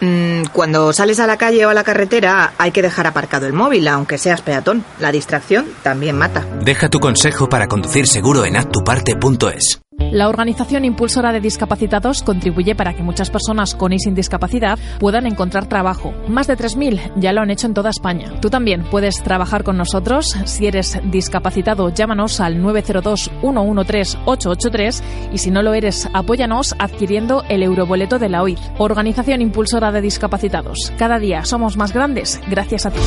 Mm, Cuando sales a la calle o a la carretera hay que dejar aparcado el móvil, aunque seas peatón. La distracción también mata. Deja tu consejo para conducir seguro en haztuparte.es. La organización impulsora de discapacitados contribuye para que muchas personas con y sin discapacidad puedan encontrar trabajo. Más de 3.000 ya lo han hecho en toda España. Tú también puedes trabajar con nosotros. Si eres discapacitado, llámanos al 902-113-883 y si no lo eres, apóyanos adquiriendo el euroboleto de la OID. Organización impulsora de discapacitados. Cada día somos más grandes gracias a ti.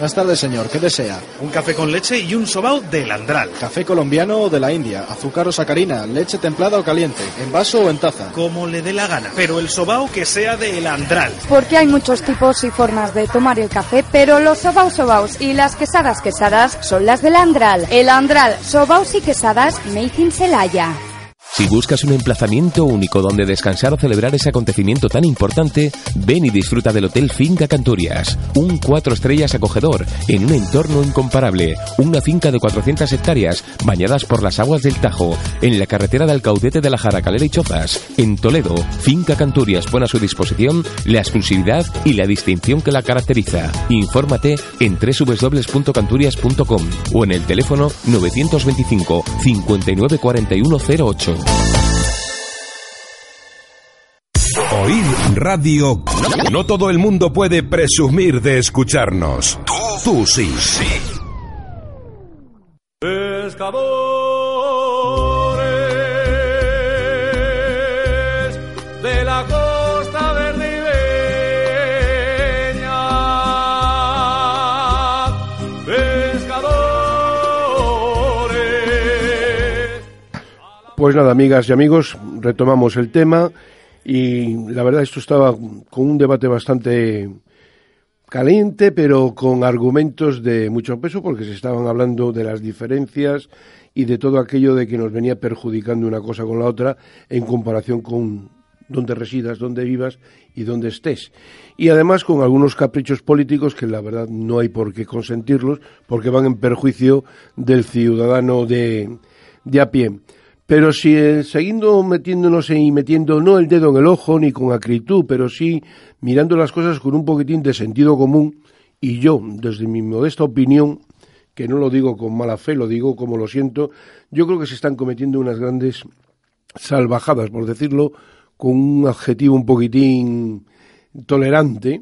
Buenas tardes, señor. ¿Qué desea? Un café con leche y un sobao del Andral. ¿Café colombiano o de la India? ¿Azúcar o sacarina? ¿Leche templada o caliente? ¿En vaso o en taza? Como le dé la gana. Pero el sobao que sea del Andral. Porque hay muchos tipos y formas de tomar el café, pero los sobaos sobaos y las quesadas quesadas son las del Andral. El Andral, sobaos y quesadas made in Celaya. Si buscas un emplazamiento único donde descansar o celebrar ese acontecimiento tan importante, ven y disfruta del Hotel Finca Canturias. Un cuatro estrellas acogedor, en un entorno incomparable. Una finca de 400 hectáreas, bañadas por las aguas del Tajo, en la carretera del Caudete de la Jaracalera y Chozas. En Toledo, Finca Canturias pone a su disposición la exclusividad y la distinción que la caracteriza. Infórmate en www.canturias.com o en el teléfono 925 59 41 08. Oír radio. No todo el mundo puede presumir de escucharnos. Tú, sí. sí. Pescadores Pues nada, amigas y amigos, retomamos el tema y la verdad esto estaba con un debate bastante caliente, pero con argumentos de mucho peso, porque se estaban hablando de las diferencias y de todo aquello de que nos venía perjudicando una cosa con la otra en comparación con dónde residas, dónde vivas y dónde estés. Y además con algunos caprichos políticos que la verdad no hay por qué consentirlos, porque van en perjuicio del ciudadano de, de a pie. Pero si eh, metiéndonos y metiendo no el dedo en el ojo ni con acritud, pero sí mirando las cosas con un poquitín de sentido común, y yo, desde mi modesta opinión, que no lo digo con mala fe, lo digo como lo siento, yo creo que se están cometiendo unas grandes salvajadas, por decirlo con un adjetivo un poquitín tolerante,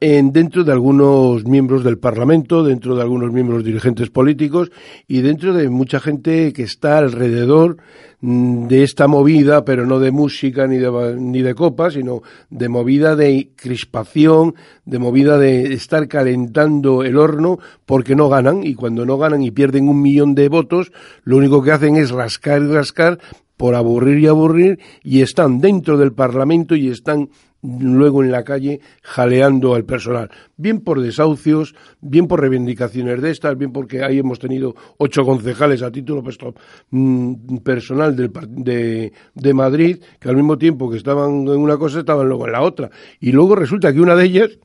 en, dentro de algunos miembros del Parlamento, dentro de algunos miembros dirigentes políticos y dentro de mucha gente que está alrededor mm, de esta movida, pero no de música ni de, ni de copas, sino de movida de crispación, de movida de estar calentando el horno porque no ganan y cuando no ganan y pierden un millón de votos, lo único que hacen es rascar y rascar por aburrir y aburrir y están dentro del Parlamento y están luego en la calle jaleando al personal, bien por desahucios, bien por reivindicaciones de estas, bien porque ahí hemos tenido ocho concejales a título mm, personal del, de, de Madrid, que al mismo tiempo que estaban en una cosa estaban luego en la otra. Y luego resulta que una de ellas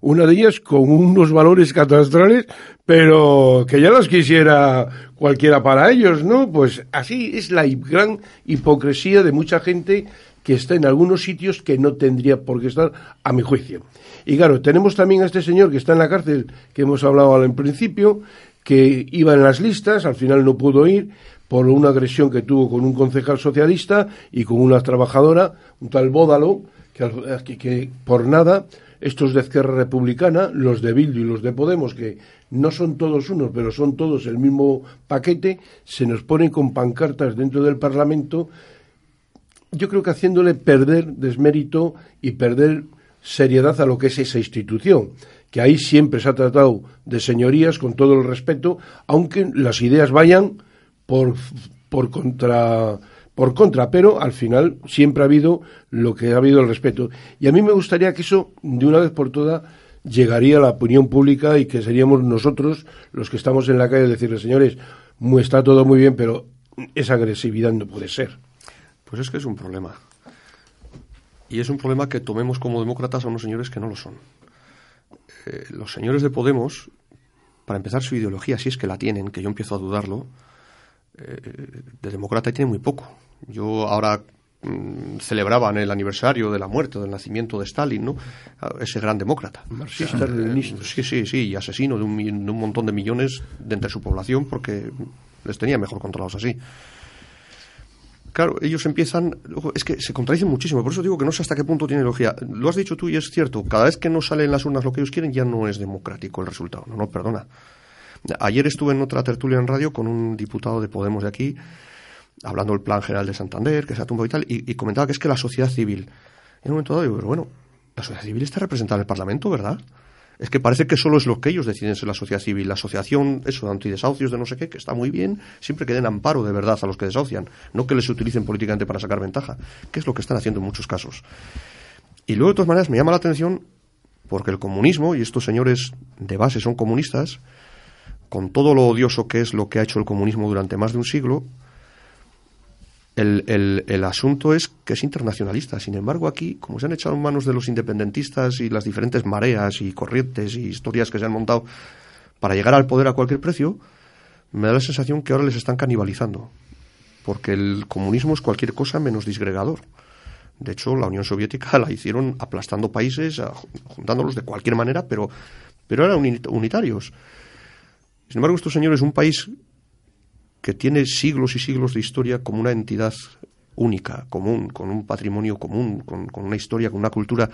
una de ellas con unos valores catastrales, pero que ya las quisiera cualquiera para ellos, ¿no? Pues así es la gran hipocresía de mucha gente que está en algunos sitios que no tendría por qué estar, a mi juicio. Y claro, tenemos también a este señor que está en la cárcel, que hemos hablado al principio, que iba en las listas, al final no pudo ir por una agresión que tuvo con un concejal socialista y con una trabajadora, un tal Bódalo, que, que por nada estos de Izquierda Republicana, los de Bildu y los de Podemos, que no son todos unos, pero son todos el mismo paquete, se nos ponen con pancartas dentro del Parlamento, yo creo que haciéndole perder desmérito y perder seriedad a lo que es esa institución, que ahí siempre se ha tratado de señorías con todo el respeto, aunque las ideas vayan por, por contra por contra, pero al final siempre ha habido lo que ha habido el respeto. Y a mí me gustaría que eso, de una vez por todas, llegaría a la opinión pública y que seríamos nosotros los que estamos en la calle decirle, señores, está todo muy bien, pero esa agresividad no puede ser. Pues es que es un problema. Y es un problema que tomemos como demócratas a unos señores que no lo son. Eh, los señores de Podemos, para empezar su ideología, si es que la tienen, que yo empiezo a dudarlo, eh, de demócrata tiene muy poco yo ahora mm, celebraban el aniversario de la muerte, del nacimiento de Stalin, ¿no? Ese gran demócrata. Marxista, Sí, sí, sí, y asesino de un, de un montón de millones de entre su población porque les tenía mejor controlados así. Claro, ellos empiezan, es que se contradicen muchísimo, por eso digo que no sé hasta qué punto tiene lógica. Lo has dicho tú y es cierto, cada vez que no sale en las urnas lo que ellos quieren ya no es democrático el resultado, no, no, perdona. Ayer estuve en otra tertulia en radio con un diputado de Podemos de aquí hablando del plan general de Santander, que se ha tumbado y tal, y, comentaba que es que la sociedad civil, en un momento dado digo, pero bueno, la sociedad civil está representada en el Parlamento, ¿verdad? Es que parece que solo es lo que ellos deciden ser la sociedad civil. La asociación, eso, de antidesahucios, de no sé qué, que está muy bien, siempre que den amparo de verdad a los que desahucian, no que les utilicen políticamente para sacar ventaja, que es lo que están haciendo en muchos casos. Y luego, de todas maneras, me llama la atención porque el comunismo, y estos señores de base son comunistas, con todo lo odioso que es lo que ha hecho el comunismo durante más de un siglo, el, el, asunto es que es internacionalista. Sin embargo, aquí, como se han echado en manos de los independentistas y las diferentes mareas y corrientes y historias que se han montado para llegar al poder a cualquier precio, me da la sensación que ahora les están canibalizando. Porque el comunismo es cualquier cosa menos disgregador. De hecho, la Unión Soviética (laughs) la hicieron aplastando países, juntándolos de cualquier manera, pero, pero eran unitarios. Sin embargo, estos señores, un país que tiene siglos y siglos de historia como una entidad única, común, con un patrimonio común, con, una historia, con una cultura,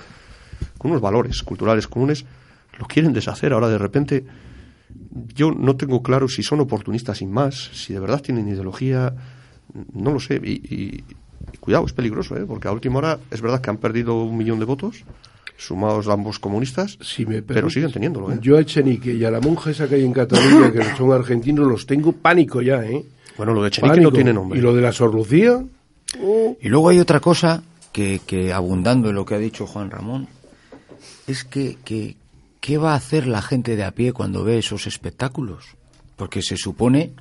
con unos valores culturales comunes, lo quieren deshacer ahora de repente. Yo no tengo claro si son oportunistas sin más, si de verdad tienen ideología, no lo sé. Y, y- y cuidado, es peligroso, ¿eh? porque a última hora es verdad que han perdido un millón de votos, sumados ambos comunistas, pero siguen teniéndolo. ¿eh? Yo a Echenique y a la monja esa que hay en Cataluña, que son argentinos, los tengo pánico ya, ¿eh? Bueno, lo de Echenique no tiene nombre. ¿Y lo de la Sor Lucía? Y luego hay otra cosa que, que abundando en lo que ha dicho Juan Ramón, es que, que ¿qué va a hacer la gente de a pie cuando ve esos espectáculos? Porque se supone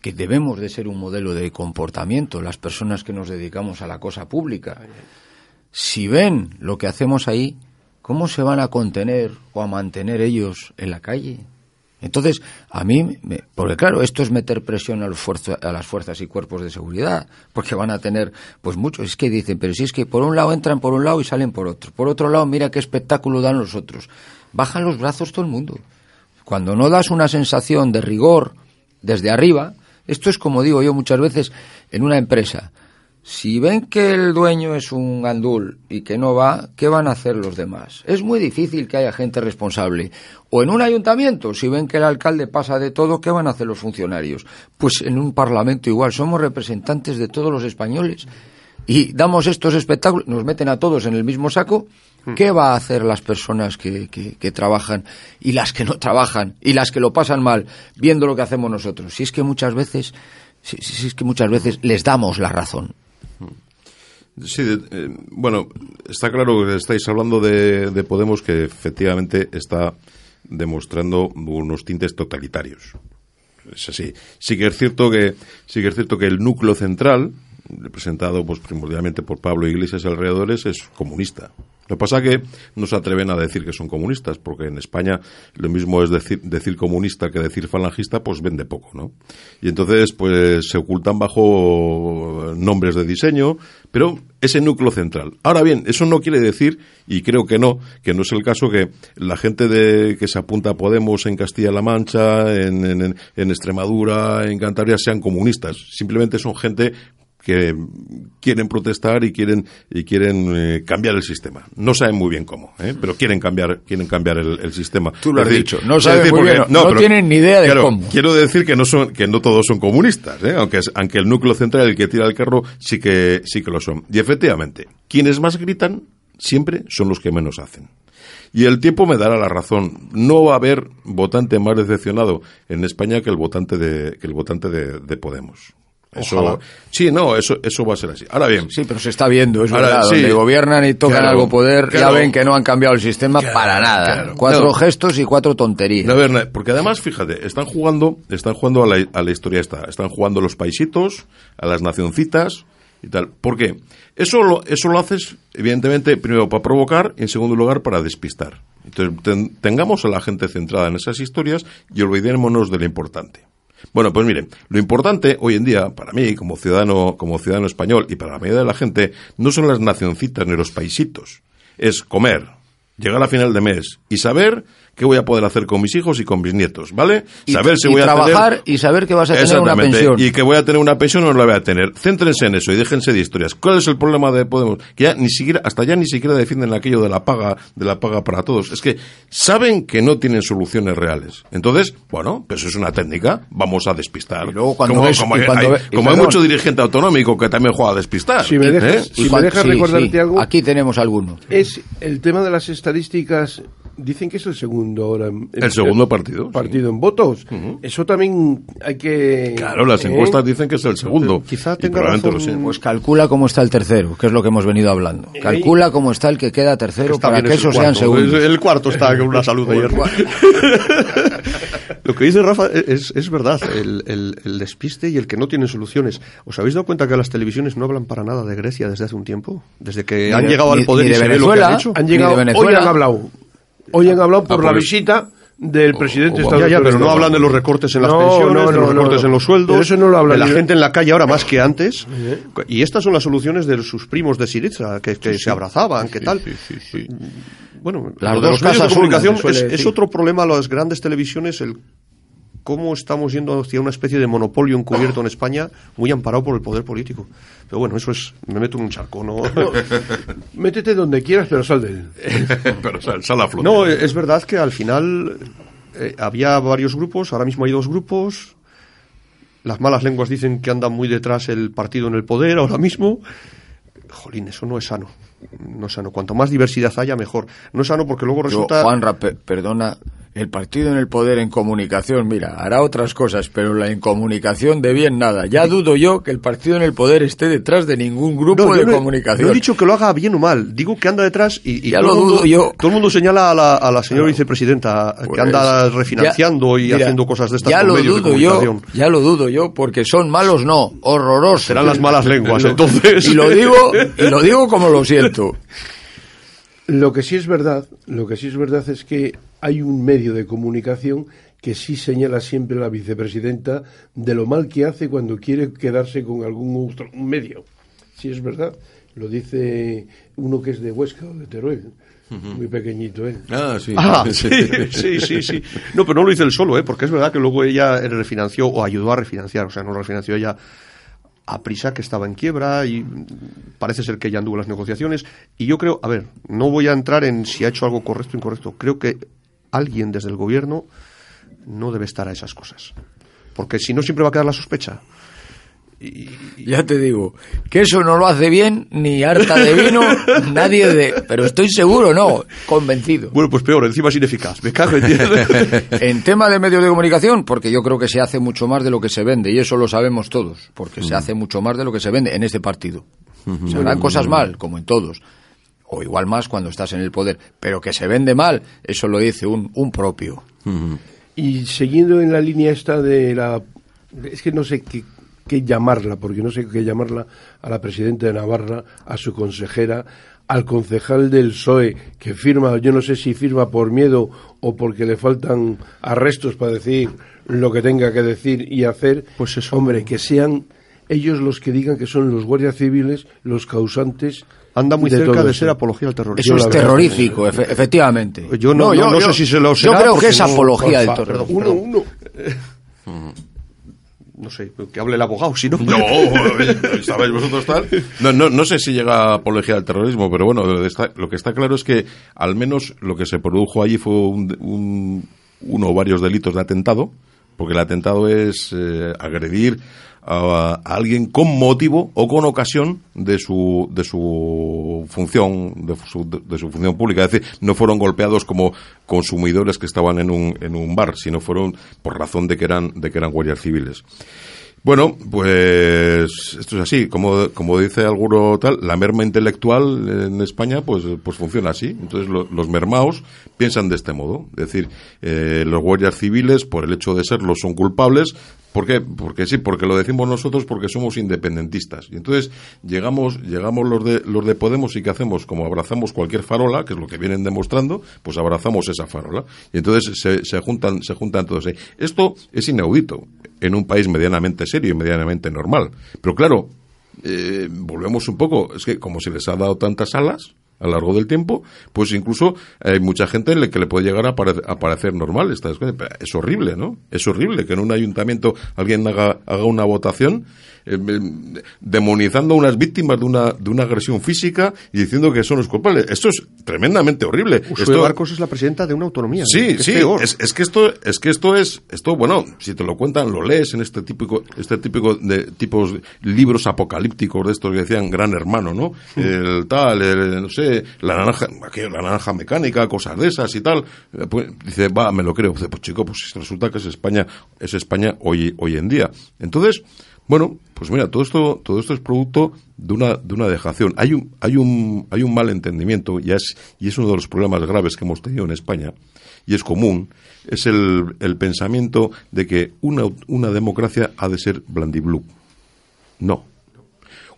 que debemos de ser un modelo de comportamiento, las personas que nos dedicamos a la cosa pública. Si ven lo que hacemos ahí, ¿cómo se van a contener o a mantener ellos en la calle? Entonces, a mí, me- porque claro, esto es meter presión a, los a las fuerzas y cuerpos de seguridad, porque van a tener, pues muchos, es que dicen, pero si es que por un lado entran por un lado y salen por otro, por otro lado mira qué espectáculo dan los otros. Bajan los brazos todo el mundo. Cuando no das una sensación de rigor desde arriba, esto es como digo yo muchas veces en una empresa. Si ven que el dueño es un gandul y que no va, ¿qué van a hacer los demás? Es muy difícil que haya gente responsable. O en un ayuntamiento, si ven que el alcalde pasa de todo, ¿qué van a hacer los funcionarios? Pues en un parlamento igual, somos representantes de todos los españoles y damos estos espectáculos, nos meten a todos en el mismo saco. ¿Qué va a hacer las personas que, que- que trabajan y las que no trabajan y las que lo pasan mal viendo lo que hacemos nosotros? Si es que muchas veces, si, si- si es que muchas veces les damos la razón. Sí, de- eh, bueno, está claro que estáis hablando de, de Podemos que efectivamente está demostrando unos tintes totalitarios. Es así. Sí que es cierto que sí que es cierto que el núcleo central, representado pues primordialmente por Pablo Iglesias y alrededores, es comunista. Lo que pasa es que no se atreven a decir que son comunistas, porque en España lo mismo es decir, decir comunista que decir falangista, pues vende poco, ¿no? Y entonces, pues se ocultan bajo nombres de diseño, pero ese núcleo central. Ahora bien, eso no quiere decir, y creo que no, que no es el caso que la gente de, que se apunta a Podemos en Castilla-La Mancha, en, en, en Extremadura, en Cantabria, sean comunistas. Simplemente son gente que quieren protestar y quieren y quieren eh, cambiar el sistema. No saben muy bien cómo, ¿eh? pero quieren cambiar quieren cambiar el, el sistema. Tú lo has decir, dicho, no saben decir, muy porque- bien, no tienen ni idea de claro, cómo. Quiero decir que no son que no todos son comunistas, ¿eh? aunque es- aunque el núcleo central el que tira el carro sí que sí que lo son. Y efectivamente, quienes más gritan siempre son los que menos hacen. Y el tiempo me dará la razón. No va a haber votante más decepcionado en España que el votante de que el votante de, de Podemos. Eso, sí, no, eso, eso va a ser así. Ahora bien. Sí, pero se está viendo, es Ahora, verdad. sí. Donde gobiernan y tocan Claro, algo poder, claro. ya ven que no han cambiado el sistema para nada. Cuatro gestos y cuatro tonterías. No, a ver, porque además, fíjate, están jugando, están jugando a la, a la historia esta, están jugando a los paisitos, a las nacioncitas y tal. ¿Por qué? Eso lo, eso lo haces, evidentemente, primero para provocar y en segundo lugar para despistar. Entonces, ten- tengamos a la gente centrada en esas historias y olvidémonos de lo importante. Bueno, pues miren, lo importante hoy en día, para mí, como ciudadano, como ciudadano español y para la mayoría de la gente, no son las nacioncitas ni los paisitos. Es comer, llegar a final de mes y saber qué voy a poder hacer con mis hijos y con mis nietos, ¿vale? Y, saber si y voy a trabajar tener... y saber que vas a tener una Exactamente, pensión. Y que voy a tener una pensión o no la voy a tener. Céntrense en eso y déjense de historias. ¿Cuál es el problema de Podemos? Que ya ni siquiera, hasta ya ni siquiera defienden aquello de la paga, de la paga para todos. Es que saben que no tienen soluciones reales. Entonces, bueno, pues es una técnica. Vamos a despistar. luego cuando como, ves- como y hay, cuando hay- ve- y como hay perdón. mucho dirigente autonómico que también juega a despistar. Si me dejas- ¿eh? si me dejas recordarte algo- Aquí tenemos alguno. Es el tema de las estadísticas. Dicen que es el segundo ahora. en- El segundo partido, Partido en votos. Eso también hay que. Claro, las ¿eh? encuestas dicen que es el segundo. Quizá tenga razón- lo. Pues calcula cómo está el tercero, que es lo que hemos venido hablando. Calcula cómo está el que queda tercero Está para que es el esos sean segundos. El cuarto está con una salud (laughs) de hierro. (laughs) Lo que dice Rafa es, es verdad, el, el- el despiste y el que no tiene soluciones. ¿Os habéis dado cuenta que las televisiones no hablan para nada de Grecia desde hace un tiempo? Desde que Ni han de- llegado ni- al poder ni y de se ve lo que Venezuela, han hecho. Han Ni llegado. de Hoy Venezuela. han hablado. Hoy han hablado por Ah, la visita del presidente de Ya, Estados ya, pero Unidos. no hablan de los recortes en las No, pensiones, no, de los recortes no. en los sueldos, Pero eso no lo hablan de la gente en la calle ahora más que antes. Y estas son las soluciones de sus primos de Siriza, que, que se abrazaban, que tal. Bueno, Las lo de dos los medios de casas comunicación es, otro problema a las grandes televisiones, el cómo estamos yendo hacia una especie de monopolio encubierto en España, muy amparado por el poder político. Pero bueno, eso es, me meto en un charco, ¿no? Métete donde quieras, pero sal de él. (laughs) pero sal, sal a flote. No, es verdad que al final eh, había varios grupos, ahora mismo hay dos grupos. Las malas lenguas dicen que anda muy detrás el partido en el poder ahora mismo. Jolín, eso no es sano. No es sano. Cuanto más diversidad haya, mejor. No es sano porque luego resulta. Yo, Juanra, pe- perdona, el partido en el poder en comunicación, mira, hará otras cosas, pero la incomunicación de bien nada. Ya dudo yo que el partido en el poder esté detrás de ningún grupo No, de yo no he- comunicación. No he dicho que lo haga bien o mal. Digo que anda detrás y, y Ya todo, lo mundo, dudo yo. todo el mundo señala a la, a la señora vicepresidenta que Pues, anda refinanciando ya- y mira, haciendo cosas de estas ya lo dudo yo, comunicación. ya lo dudo yo, porque son malos no, horrorosos. Serán las malas lenguas, entonces. Y lo digo, y lo digo como lo siento. Lo que sí es verdad, lo que sí es verdad es que hay un medio de comunicación que sí señala siempre a la vicepresidenta de lo mal que hace cuando quiere quedarse con algún otro medio. Sí es verdad. Lo dice uno que es de Huesca o de Teruel. Muy pequeñito, ¿eh? Ah, sí. Ah, (laughs) sí, sí, sí, sí. No, pero no lo hizo él solo, ¿eh? Porque es verdad que luego ella refinanció o ayudó a refinanciar, o sea, no refinanció ella a prisa que estaba en quiebra y parece ser que ella anduvo las negociaciones. Y yo creo, a ver, no voy a entrar en si ha hecho algo correcto o incorrecto. Creo que alguien desde el gobierno no debe estar a esas cosas. Porque si no, siempre va a quedar la sospecha. Ya te digo, que eso no lo hace bien ni harta de vino (laughs) nadie de... Pero estoy seguro, no, convencido. Bueno, pues peor, encima es ineficaz. Me cago en. (laughs) En tema de medios de comunicación, porque yo creo que se hace mucho más de lo que se vende, y eso lo sabemos todos, porque se hace mucho más de lo que se vende en este partido. Se harán cosas mal, como en todos, o igual más cuando estás en el poder, pero que se vende mal, eso lo dice un, un propio. Y siguiendo en la línea esta de la... Es que no sé qué, qué llamarla, porque no sé qué llamarla a la presidenta de Navarra, a su consejera, al concejal del PSOE, que firma, yo no sé si firma por miedo o porque le faltan arrestos para decir lo que tenga que decir y hacer. Pues eso. Hombre, que sean ellos los que digan que son los guardias civiles los causantes. Anda muy de cerca de eso. ser apología al terrorismo. Eso Yo es verdad terrorífico, efe- efectivamente. Yo no- no- no sé si se lo Yo será creo porque que es no- apología del terrorismo. Uno, uno. No sé, que hable el abogado, si no. No, (laughs) ¿sabéis vosotros tal? (laughs) No, no, no sé si llega a apología al terrorismo, pero bueno, lo, que está, lo que está claro es que al menos lo que se produjo allí fue un, un- uno o varios delitos de atentado, porque el atentado es eh, agredir a, alguien con motivo o con ocasión de su de su función de su, de su función pública. Es decir no fueron golpeados como consumidores que estaban en un en un bar sino fueron por razón de que eran de que eran guardias civiles. Bueno, pues esto es así, como, como dice alguno tal, la merma intelectual en España pues, pues funciona así. Entonces lo- los mermaos piensan de este modo, es decir, eh, los guardias civiles por el hecho de serlo son culpables, ¿por qué? Porque sí, porque lo decimos nosotros porque somos independentistas. Y entonces llegamos, llegamos los de, los de Podemos y ¿qué hacemos? Como abrazamos cualquier farola, que es lo que vienen demostrando, pues abrazamos esa farola. Y entonces se, se juntan, se juntan todos. Esto es inaudito en un país medianamente serio y medianamente normal. Pero claro, eh, volvemos un poco, es que como se les ha dado tantas alas a lo largo del tiempo, pues incluso hay mucha gente en la que le puede llegar a, pare- a parecer normal estas cosas. Pero Es horrible, ¿no? Es horrible que en un ayuntamiento alguien haga, haga una votación eh, eh, demonizando a unas víctimas de una, de una agresión física y diciendo que son los culpables. Esto es tremendamente horrible. Usue Esto- es la presidenta de una autonomía. Sí. Es sí, es, es que esto, es que esto es, esto, bueno, si te lo cuentan, lo lees en este típico, este típico de tipos de libros apocalípticos de estos que decían Gran Hermano, ¿no? El tal, el, no sé, la naranja, la naranja mecánica, cosas de esas y tal. Eh, Pues, dice, va, me lo creo. Dice, pues chico, pues resulta que es España, es España hoy, hoy en día. Entonces, bueno, pues mira, todo esto, todo esto es producto de una, de una dejación. Hay un, hay un, hay un mal entendimiento y es, y es uno de los problemas graves que hemos tenido en España y es común, es el, el pensamiento de que una, una democracia ha de ser blandiblue. No.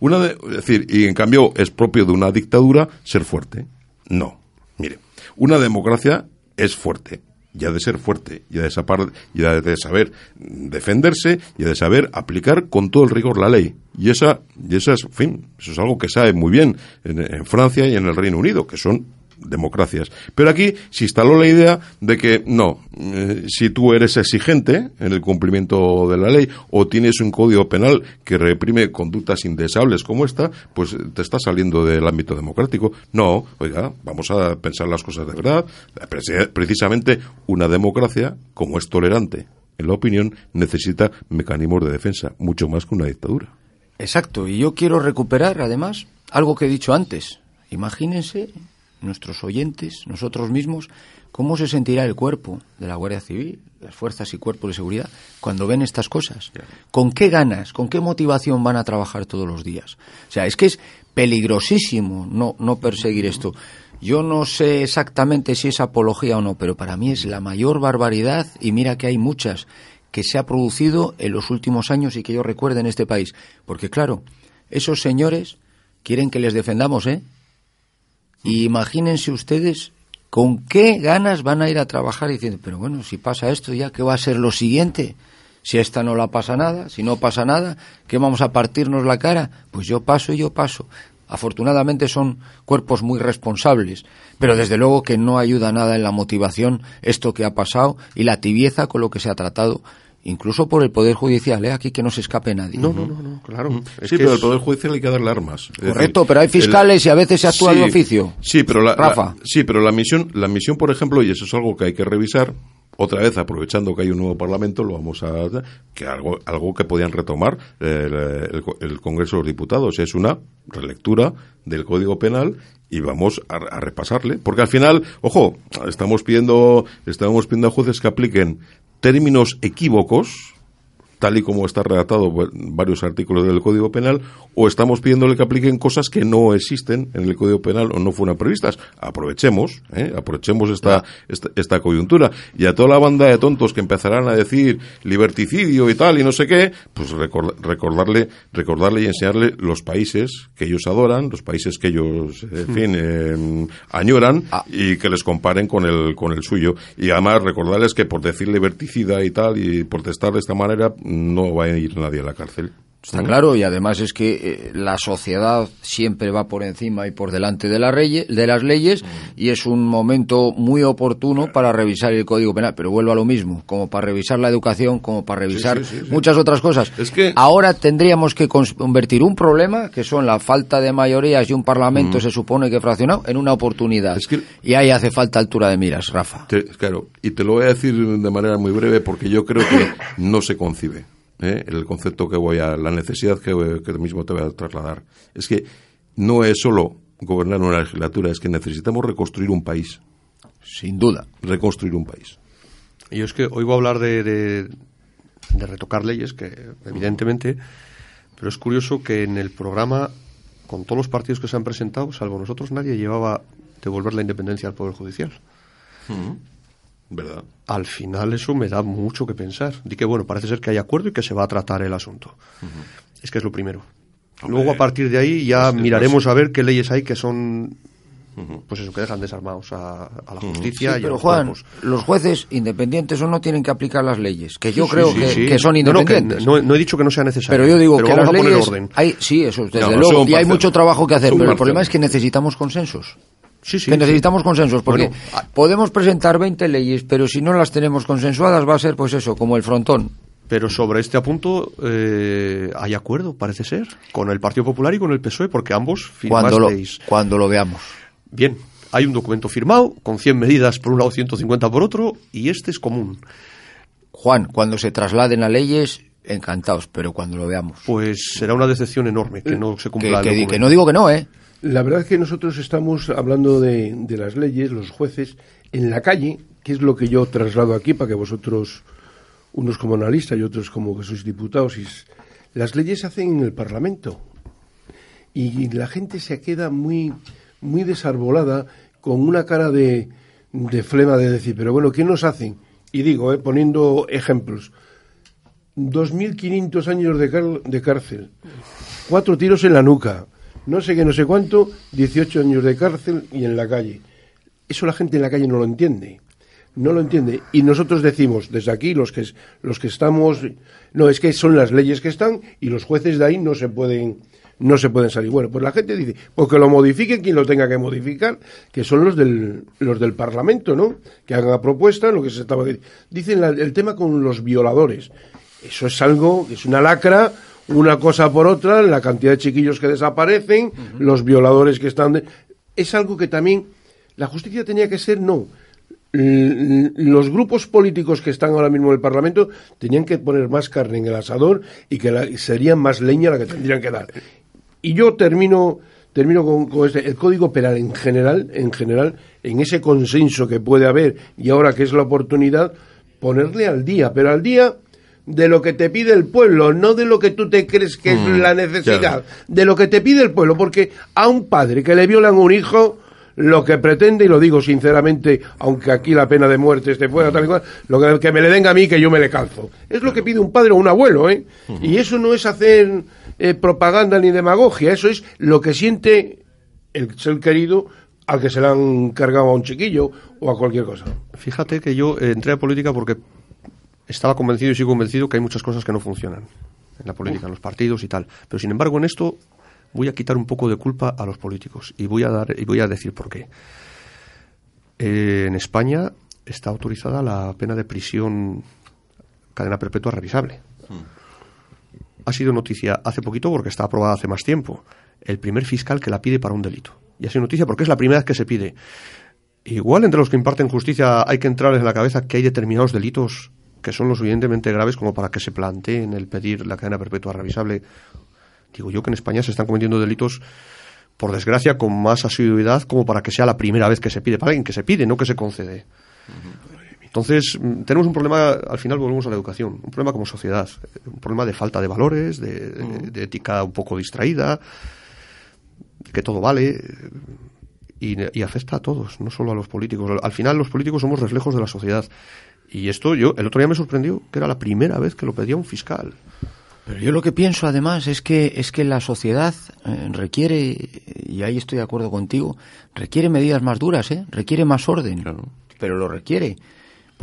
Una de- es decir, y en cambio es propio de una dictadura ser fuerte. No. Mire, una democracia es fuerte. Y ha de ser fuerte, y ha de, de saber defenderse, y ha de saber aplicar con todo el rigor la ley. Y esa, y esa es, en fin, eso es algo que sabe muy bien en, en Francia y en el Reino Unido, que son democracias. Pero aquí se instaló la idea de que no, eh, si tú eres exigente en el cumplimiento de la ley o tienes un código penal que reprime conductas indeseables como esta, pues te está saliendo del ámbito democrático. No, oiga, vamos a pensar las cosas de verdad. Precisamente una democracia, como es tolerante en la opinión, necesita mecanismos de defensa, mucho más que una dictadura. Exacto, y yo quiero recuperar, además, algo que he dicho antes. Imagínense, nuestros oyentes, nosotros mismos, cómo se sentirá el cuerpo de la Guardia Civil, las fuerzas y cuerpos de seguridad, cuando ven estas cosas. ¿Con qué ganas, con qué motivación van a trabajar todos los días? O sea, es que es peligrosísimo no, no perseguir esto. Yo no sé exactamente si es apología o no, pero para mí es la mayor barbaridad, y mira que hay muchas, que se ha producido en los últimos años y que yo recuerde en este país. Porque claro, esos señores quieren que les defendamos, ¿eh? Y imagínense ustedes con qué ganas van a ir a trabajar diciendo, pero bueno, si pasa esto ya, ¿qué va a ser lo siguiente? Si esta no la pasa nada, si no pasa nada, ¿qué vamos a partirnos la cara? Pues yo paso y yo paso. Afortunadamente son cuerpos muy responsables, pero desde luego que no ayuda nada en la motivación esto que ha pasado y la tibieza con lo que se ha tratado incluso por el Poder Judicial, ¿eh? aquí que no se escape nadie. No, no, no, claro. sí, pero el Poder Judicial hay que darle armas. Correcto, pero hay fiscales y a veces se actúa de oficio. Sí, pero la, sí, pero la misión, la misión, por ejemplo, y eso es algo que hay que revisar, otra vez aprovechando que hay un nuevo parlamento lo vamos a que algo algo que podían retomar el, Congreso de los Diputados es una relectura del Código Penal y vamos a, a, repasarle porque al final ojo estamos pidiendo estamos pidiendo a jueces que apliquen términos equívocos tal y como está redactado varios artículos del Código Penal, o estamos pidiéndole que apliquen cosas que no existen en el Código Penal o no fueron previstas. Aprovechemos, ¿eh? aprovechemos esta, esta, coyuntura. Y a toda la banda de tontos que empezarán a decir liberticidio y tal y no sé qué, pues recordarle, recordarle y enseñarle los países que ellos adoran, los países que ellos, en hmm. fin, em, añoran ah. y que les comparen con el, con el suyo. Y además recordarles que por decir liberticida y tal y protestar de esta manera, no va a ir nadie a la cárcel. Está claro, y además es que eh, la sociedad siempre va por encima y por delante de, la de las leyes y es un momento muy oportuno para revisar el Código Penal. Pero vuelvo a lo mismo, como para revisar la educación, como para revisar muchas otras cosas. Es que... Ahora tendríamos que convertir un problema, que son la falta de mayorías y un Parlamento se supone que fraccionado, en una oportunidad. Y ahí hace falta altura de miras, Rafa. claro, y te lo voy a decir de manera muy breve porque yo creo que no se concibe. ¿Eh? el concepto que voy a, la necesidad que, que mismo te voy a trasladar, es que no es solo gobernar una legislatura, es que necesitamos reconstruir un país. Sin duda. Reconstruir un país. Y yo es que oigo hablar de, de, retocar leyes, que evidentemente, pero es curioso que en el programa, con todos los partidos que se han presentado, salvo nosotros, nadie llevaba devolver la independencia al Poder Judicial. ¿Verdad? Al final eso me da mucho que pensar. Di que, bueno, parece ser que hay acuerdo y que se va a tratar el asunto. Es que es lo primero. Luego, a partir de ahí, ya miraremos a ver qué leyes hay que son pues eso, que dejan desarmados a, la justicia. pero Juan, los jueces, independientes o no, tienen que aplicar las leyes, que yo creo que, son independientes. No, he dicho que no sea necesario. Pero yo digo que las leyes... Hay, sí, eso, desde luego, y hay mucho trabajo que hacer, pero el problema es que necesitamos consensos. Sí, sí, que necesitamos consensos, porque podemos presentar 20 leyes, pero si no las tenemos consensuadas va a ser, pues eso, como el frontón. Pero sobre este apunto eh, hay acuerdo, parece ser, con el Partido Popular y con el PSOE, porque ambos firmasteis. Cuando cuando lo veamos. Bien, hay un documento firmado con 100 medidas por un lado, 150 por otro, y este es común. Juan, cuando se trasladen a leyes, encantados, pero cuando lo veamos. Pues será una decepción enorme que no se cumpla que, que no digo que no, ¿eh? La verdad es que nosotros estamos hablando de, las leyes, los jueces, en la calle, que es lo que yo traslado aquí para que vosotros, unos como analistas y otros como que sois diputados, y las leyes se hacen en el Parlamento. Y la gente se queda muy, muy desarbolada con una cara de, de flema de decir, pero bueno, ¿qué nos hacen? Y digo, eh, poniendo ejemplos, 2.500 años de, de cárcel, cuatro tiros en la nuca, no sé qué, no sé cuánto, 18 años de cárcel y en la calle. Eso la gente en la calle no lo entiende. No lo entiende. Y nosotros decimos, desde aquí, los que, los que estamos, no, es que son las leyes que están y los jueces de ahí no se pueden, no se pueden salir. Bueno, pues la gente dice, pues que lo modifiquen quien lo tenga que modificar, que son los del, los del Parlamento, ¿no? Que hagan la propuesta, lo que se estaba Dicen el tema con los violadores. Eso es algo, es una lacra, una cosa por otra, la cantidad de chiquillos que desaparecen, los violadores que están... Es algo que también la justicia tenía que ser, no, los grupos políticos que están ahora mismo en el Parlamento tenían que poner más carne en el asador y que serían más leña la que tendrían que dar. Y yo termino termino con, este, el código penal en general, en general, en ese consenso que puede haber y ahora que es la oportunidad ponerle al día, pero al día de lo que te pide el pueblo, no de lo que tú te crees que es mm, la necesidad, de lo que te pide el pueblo, porque a un padre que le violan un hijo lo que pretende, y lo digo sinceramente, aunque aquí la pena de muerte esté fuera, tal y cual, lo que, me le den a mí, que yo me le calzo. Es lo que pide un padre o un abuelo, ¿eh? Y eso no es hacer eh, propaganda ni demagogia, eso es lo que siente el ser querido al que se le han cargado a un chiquillo o a cualquier cosa. Fíjate que yo entré a política porque estaba convencido y sigo convencido que hay muchas cosas que no funcionan en la política, en los partidos y tal. Pero sin embargo, en esto voy a quitar un poco de culpa a los políticos y voy a dar y voy a decir por qué. Eh, en España está autorizada la pena de prisión cadena perpetua revisable. Hmm. Ha sido noticia hace poquito porque está aprobada hace más tiempo. El primer fiscal que la pide para un delito. Y ha sido noticia porque es la primera vez que se pide. Igual entre los que imparten justicia hay que entrarles en la cabeza que hay determinados delitos que son lo suficientemente graves como para que se planteen el pedir la cadena perpetua revisable Digo yo que en España se están cometiendo delitos, por desgracia, con más asiduidad como para que sea la primera vez que se pide, para alguien que se pide, no que se concede. Entonces, mm, tenemos un problema, al final volvemos a la educación, un problema como sociedad, un problema de falta de valores, de, ética un poco distraída, que todo vale, y, y, afecta a todos, no solo a los políticos. Al final, los políticos somos reflejos de la sociedad. Y esto, yo, el otro día me sorprendió que era la primera vez que lo pedía un fiscal. Pero yo lo que pienso además es que es que la sociedad eh, requiere y ahí estoy de acuerdo contigo, requiere medidas más duras, ¿eh? Requiere más orden. Pero lo requiere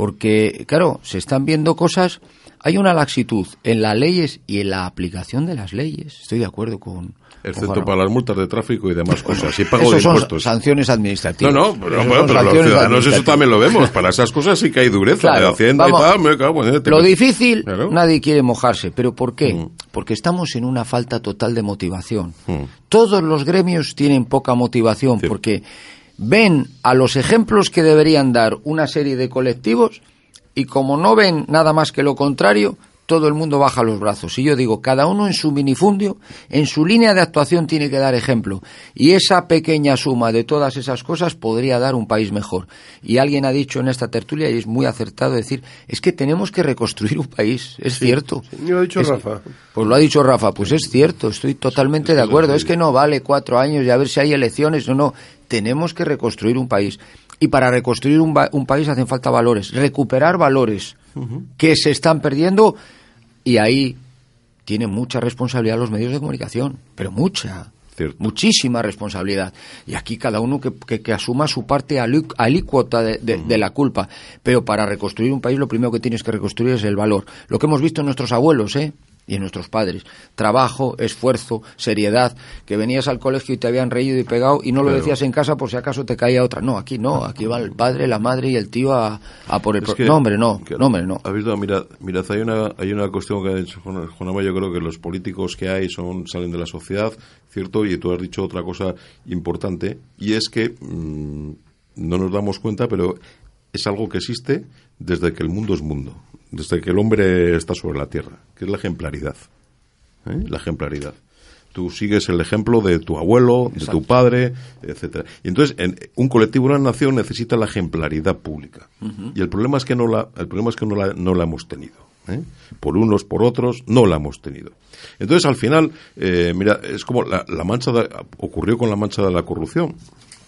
porque claro, se están viendo cosas, hay una laxitud en las leyes y en la aplicación de las leyes. Estoy de acuerdo con Excepto para las multas de tráfico y demás cosas. Y pago de impuestos. Son sanciones administrativas. No, no, pero, bueno, pero los ciudadanos eso también lo vemos. Para esas cosas sí que hay dureza de Hacienda y tal. Me cago en Lo difícil, nadie quiere mojarse. ¿Pero por qué? Mm. Porque estamos en una falta total de motivación. Mm. Todos los gremios tienen poca motivación porque ven a los ejemplos que deberían dar una serie de colectivos y como no ven nada más que lo contrario, todo el mundo baja los brazos. Y yo digo, cada uno en su minifundio, en su línea de actuación tiene que dar ejemplo. Y esa pequeña suma de todas esas cosas podría dar un país mejor. Y alguien ha dicho en esta tertulia, y es muy acertado decir, es que tenemos que reconstruir un país. Es cierto. lo ha dicho Rafa. Pues lo ha dicho Rafa, pues es cierto, estoy totalmente de acuerdo. Es que no vale cuatro años y a ver si hay elecciones o no. Tenemos que reconstruir un país. Y para reconstruir un, país hacen falta valores, recuperar valores que se están perdiendo y ahí tiene mucha responsabilidad los medios de comunicación, pero mucha. Muchísima responsabilidad. Y aquí cada uno que, que, asuma su parte alícuota de, de, la culpa. Pero para reconstruir un país lo primero que tienes que reconstruir es el valor. Lo que hemos visto en nuestros abuelos, ¿eh? Y en nuestros padres. Trabajo, esfuerzo, seriedad, que venías al colegio y te habían reído y pegado y no lo decías en casa por si acaso te caía otra. No, aquí no, aquí va el padre, la madre y el tío a, por el... no, hombre, no, no, hombre, no. mirad, mirad, hay una, hay una cuestión que ha dicho Juan, Juan yo creo que los políticos que hay son salen de la sociedad, ¿cierto? Y tú has dicho otra cosa importante, y es que mm, no nos damos cuenta, pero es algo que existe desde que el mundo es mundo desde que el hombre está sobre la tierra, que es la ejemplaridad. ¿eh? La ejemplaridad. Tú sigues el ejemplo de tu abuelo, de tu padre, etcétera. Y entonces, en, un colectivo, una nación necesita la ejemplaridad pública. Y el problema es que no la, el problema es que no la, no la hemos tenido. ¿eh? Por unos, por otros, no la hemos tenido. Entonces, al final, eh, mira, es como la, la mancha ocurrió con la mancha de la corrupción,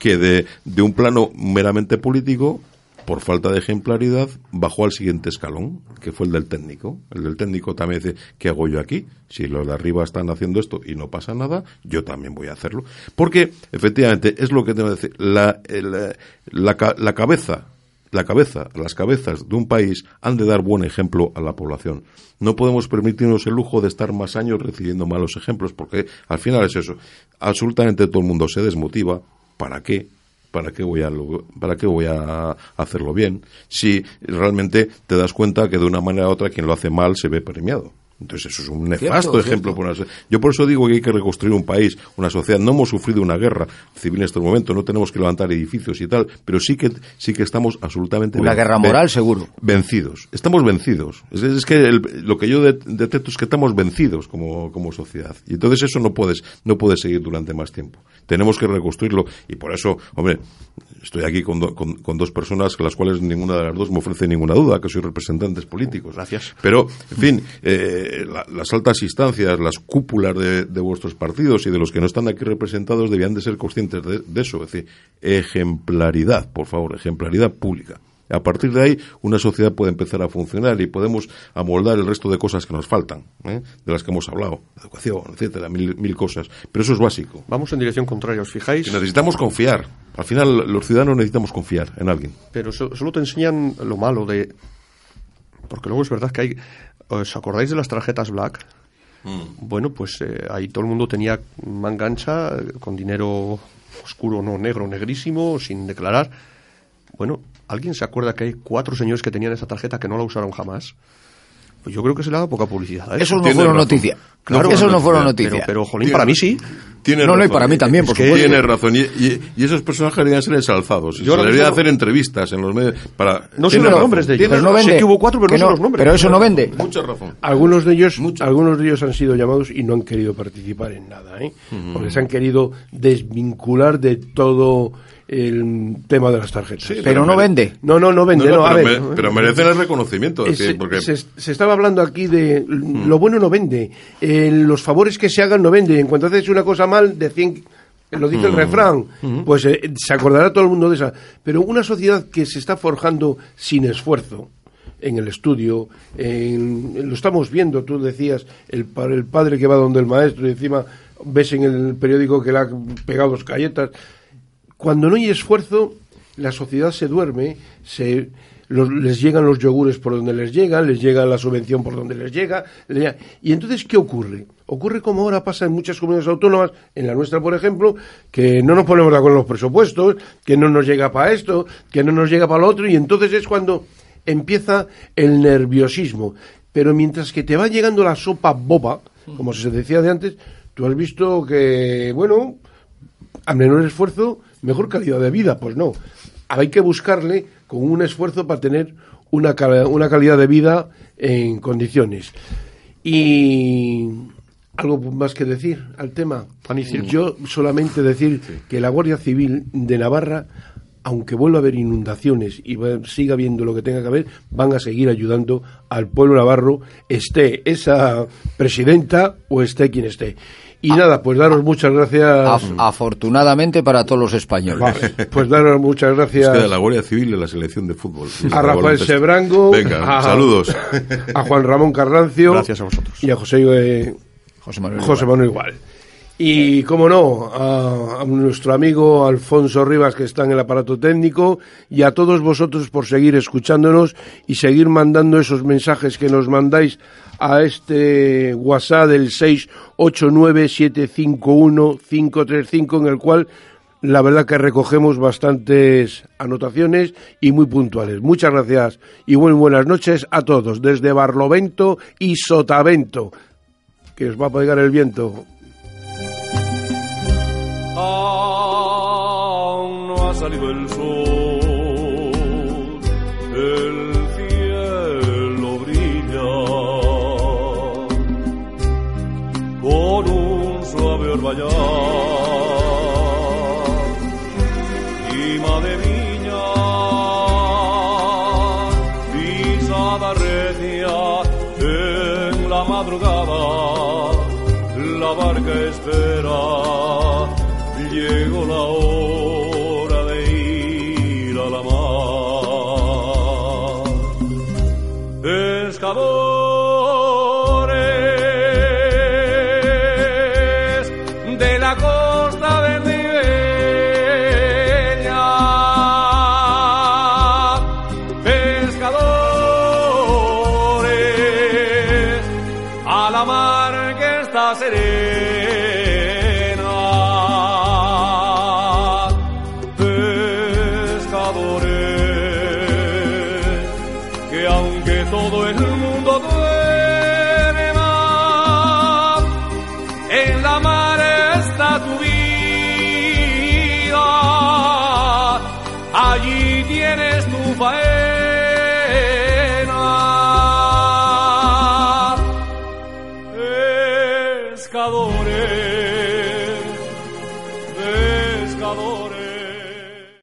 que de, de un plano meramente político por falta de ejemplaridad, bajó al siguiente escalón, que fue el del técnico. El del técnico también dice, ¿qué hago yo aquí? Si los de arriba están haciendo esto y no pasa nada, yo también voy a hacerlo. Porque, efectivamente, es lo que tengo que decir, la, la, cabeza la cabeza, las cabezas de un país han de dar buen ejemplo a la población. No podemos permitirnos el lujo de estar más años recibiendo malos ejemplos, porque al final es eso. Absolutamente todo el mundo se desmotiva. ¿Para qué? ¿Para qué, voy a, ¿Para qué voy a hacerlo bien? Si realmente te das cuenta que de una manera u otra quien lo hace mal se ve premiado. Entonces eso es un nefasto ejemplo. Yo por eso digo que hay que reconstruir un país, una sociedad. No hemos sufrido una guerra civil en este momento, no tenemos que levantar edificios y tal, pero sí que sí que estamos absolutamente una guerra moral seguro vencidos. Estamos vencidos. Es, que lo que yo detecto es que estamos vencidos como, como sociedad y entonces eso no puedes no puede seguir durante más tiempo. Tenemos que reconstruirlo y por eso, hombre, estoy aquí con, con, dos personas las cuales ninguna de las dos me ofrece ninguna duda, que soy representantes políticos. Gracias. Pero, en fin. Eh, las altas instancias, las cúpulas de, vuestros partidos y de los que no están aquí representados debían de ser conscientes de, eso. Es decir, ejemplaridad, por favor, ejemplaridad pública. A partir de ahí, una sociedad puede empezar a funcionar y podemos amoldar el resto de cosas que nos faltan, ¿eh? de las que hemos hablado, educación, etcétera, mil, mil, cosas. Pero eso es básico. Vamos en dirección contraria, ¿os fijáis? necesitamos confiar. Al final, los ciudadanos necesitamos confiar en alguien. Pero solo te enseñan lo malo de. Porque luego es verdad que hay ¿Os acordáis de las tarjetas Black? Mm. Bueno, pues eh, ahí todo el mundo tenía mangancha con dinero oscuro, no negro, negrísimo, sin declarar. Bueno, ¿alguien se acuerda que hay cuatro señores que tenían esa tarjeta que no la usaron jamás? Pues yo creo que se le ha dado poca publicidad. Eso no fueron noticias. Claro, eso no fueron noticias. Pero, jolín, para mí sí. Tiene no, no, y para mí también, por supuesto. Tiene razón. Y, esos personajes deberían ser ensalzados. Yo se debería hacer entrevistas en los medios para... No sé los nombres de ellos. Pero no vende. Sé que hubo cuatro, pero no, sé los nombres. Pero eso no vende. Mucha razón. Algunos de ellos, algunos de ellos han sido llamados y no han querido participar en nada, ¿eh? Porque se han querido desvincular de todo el tema de las tarjetas. pero, no vende. No, no, no vende. No, pero, merecen el reconocimiento. porque... se, estaba hablando aquí de mm. lo bueno no vende. los favores que se hagan no vende. En cuanto haces una cosa mal, decían lo dice el mm. refrán, mm. pues eh, se acordará todo el mundo de esa. Pero una sociedad que se está forjando sin esfuerzo, en el estudio, lo estamos viendo, tú decías, el, el padre que va donde el maestro y encima ves en el periódico que le ha pegado dos galletas. Cuando no hay esfuerzo, la sociedad se duerme, se, les llegan los yogures por donde les llegan, les llega la subvención por donde les llega. y entonces, ¿qué ocurre? Ocurre como ahora pasa en muchas comunidades autónomas, en la nuestra, por ejemplo, que no nos ponemos de acuerdo en los presupuestos, que no nos llega para esto, que no nos llega para lo otro, y entonces es cuando empieza el nerviosismo. Pero mientras que te va llegando la sopa boba, como se decía de antes, tú has visto que, bueno, a menor esfuerzo mejor calidad de vida. Pues no, hay que buscarle con un esfuerzo para tener una, una calidad de vida en condiciones. Y algo más que decir al tema. Yo solamente decir que la Guardia Civil de Navarra, aunque vuelva a haber inundaciones y siga viendo lo que tenga que haber, van a seguir ayudando al pueblo navarro, esté esa presidenta o esté quien esté. Y nada, pues daros muchas gracias. afortunadamente para todos los españoles. pues daros muchas gracias. Es de la Guardia Civil y la selección de fútbol. A Rafael Sebrango. Venga, saludos. A Juan Ramón Carrancio. Gracias a vosotros. Y a José, eh, José Manuel, José Manuel Igual. Y, como no, a, nuestro amigo Alfonso Rivas, que está en el aparato técnico, y a todos vosotros por seguir escuchándonos y seguir mandando esos mensajes que nos mandáis a este WhatsApp del 689-751-535, en el cual la verdad que recogemos bastantes anotaciones y muy puntuales. Muchas gracias y muy buenas noches a todos desde Barlovento y Sotavento, que os va a pegar el viento. Salido el sol, el cielo brilla con un suave orvallar.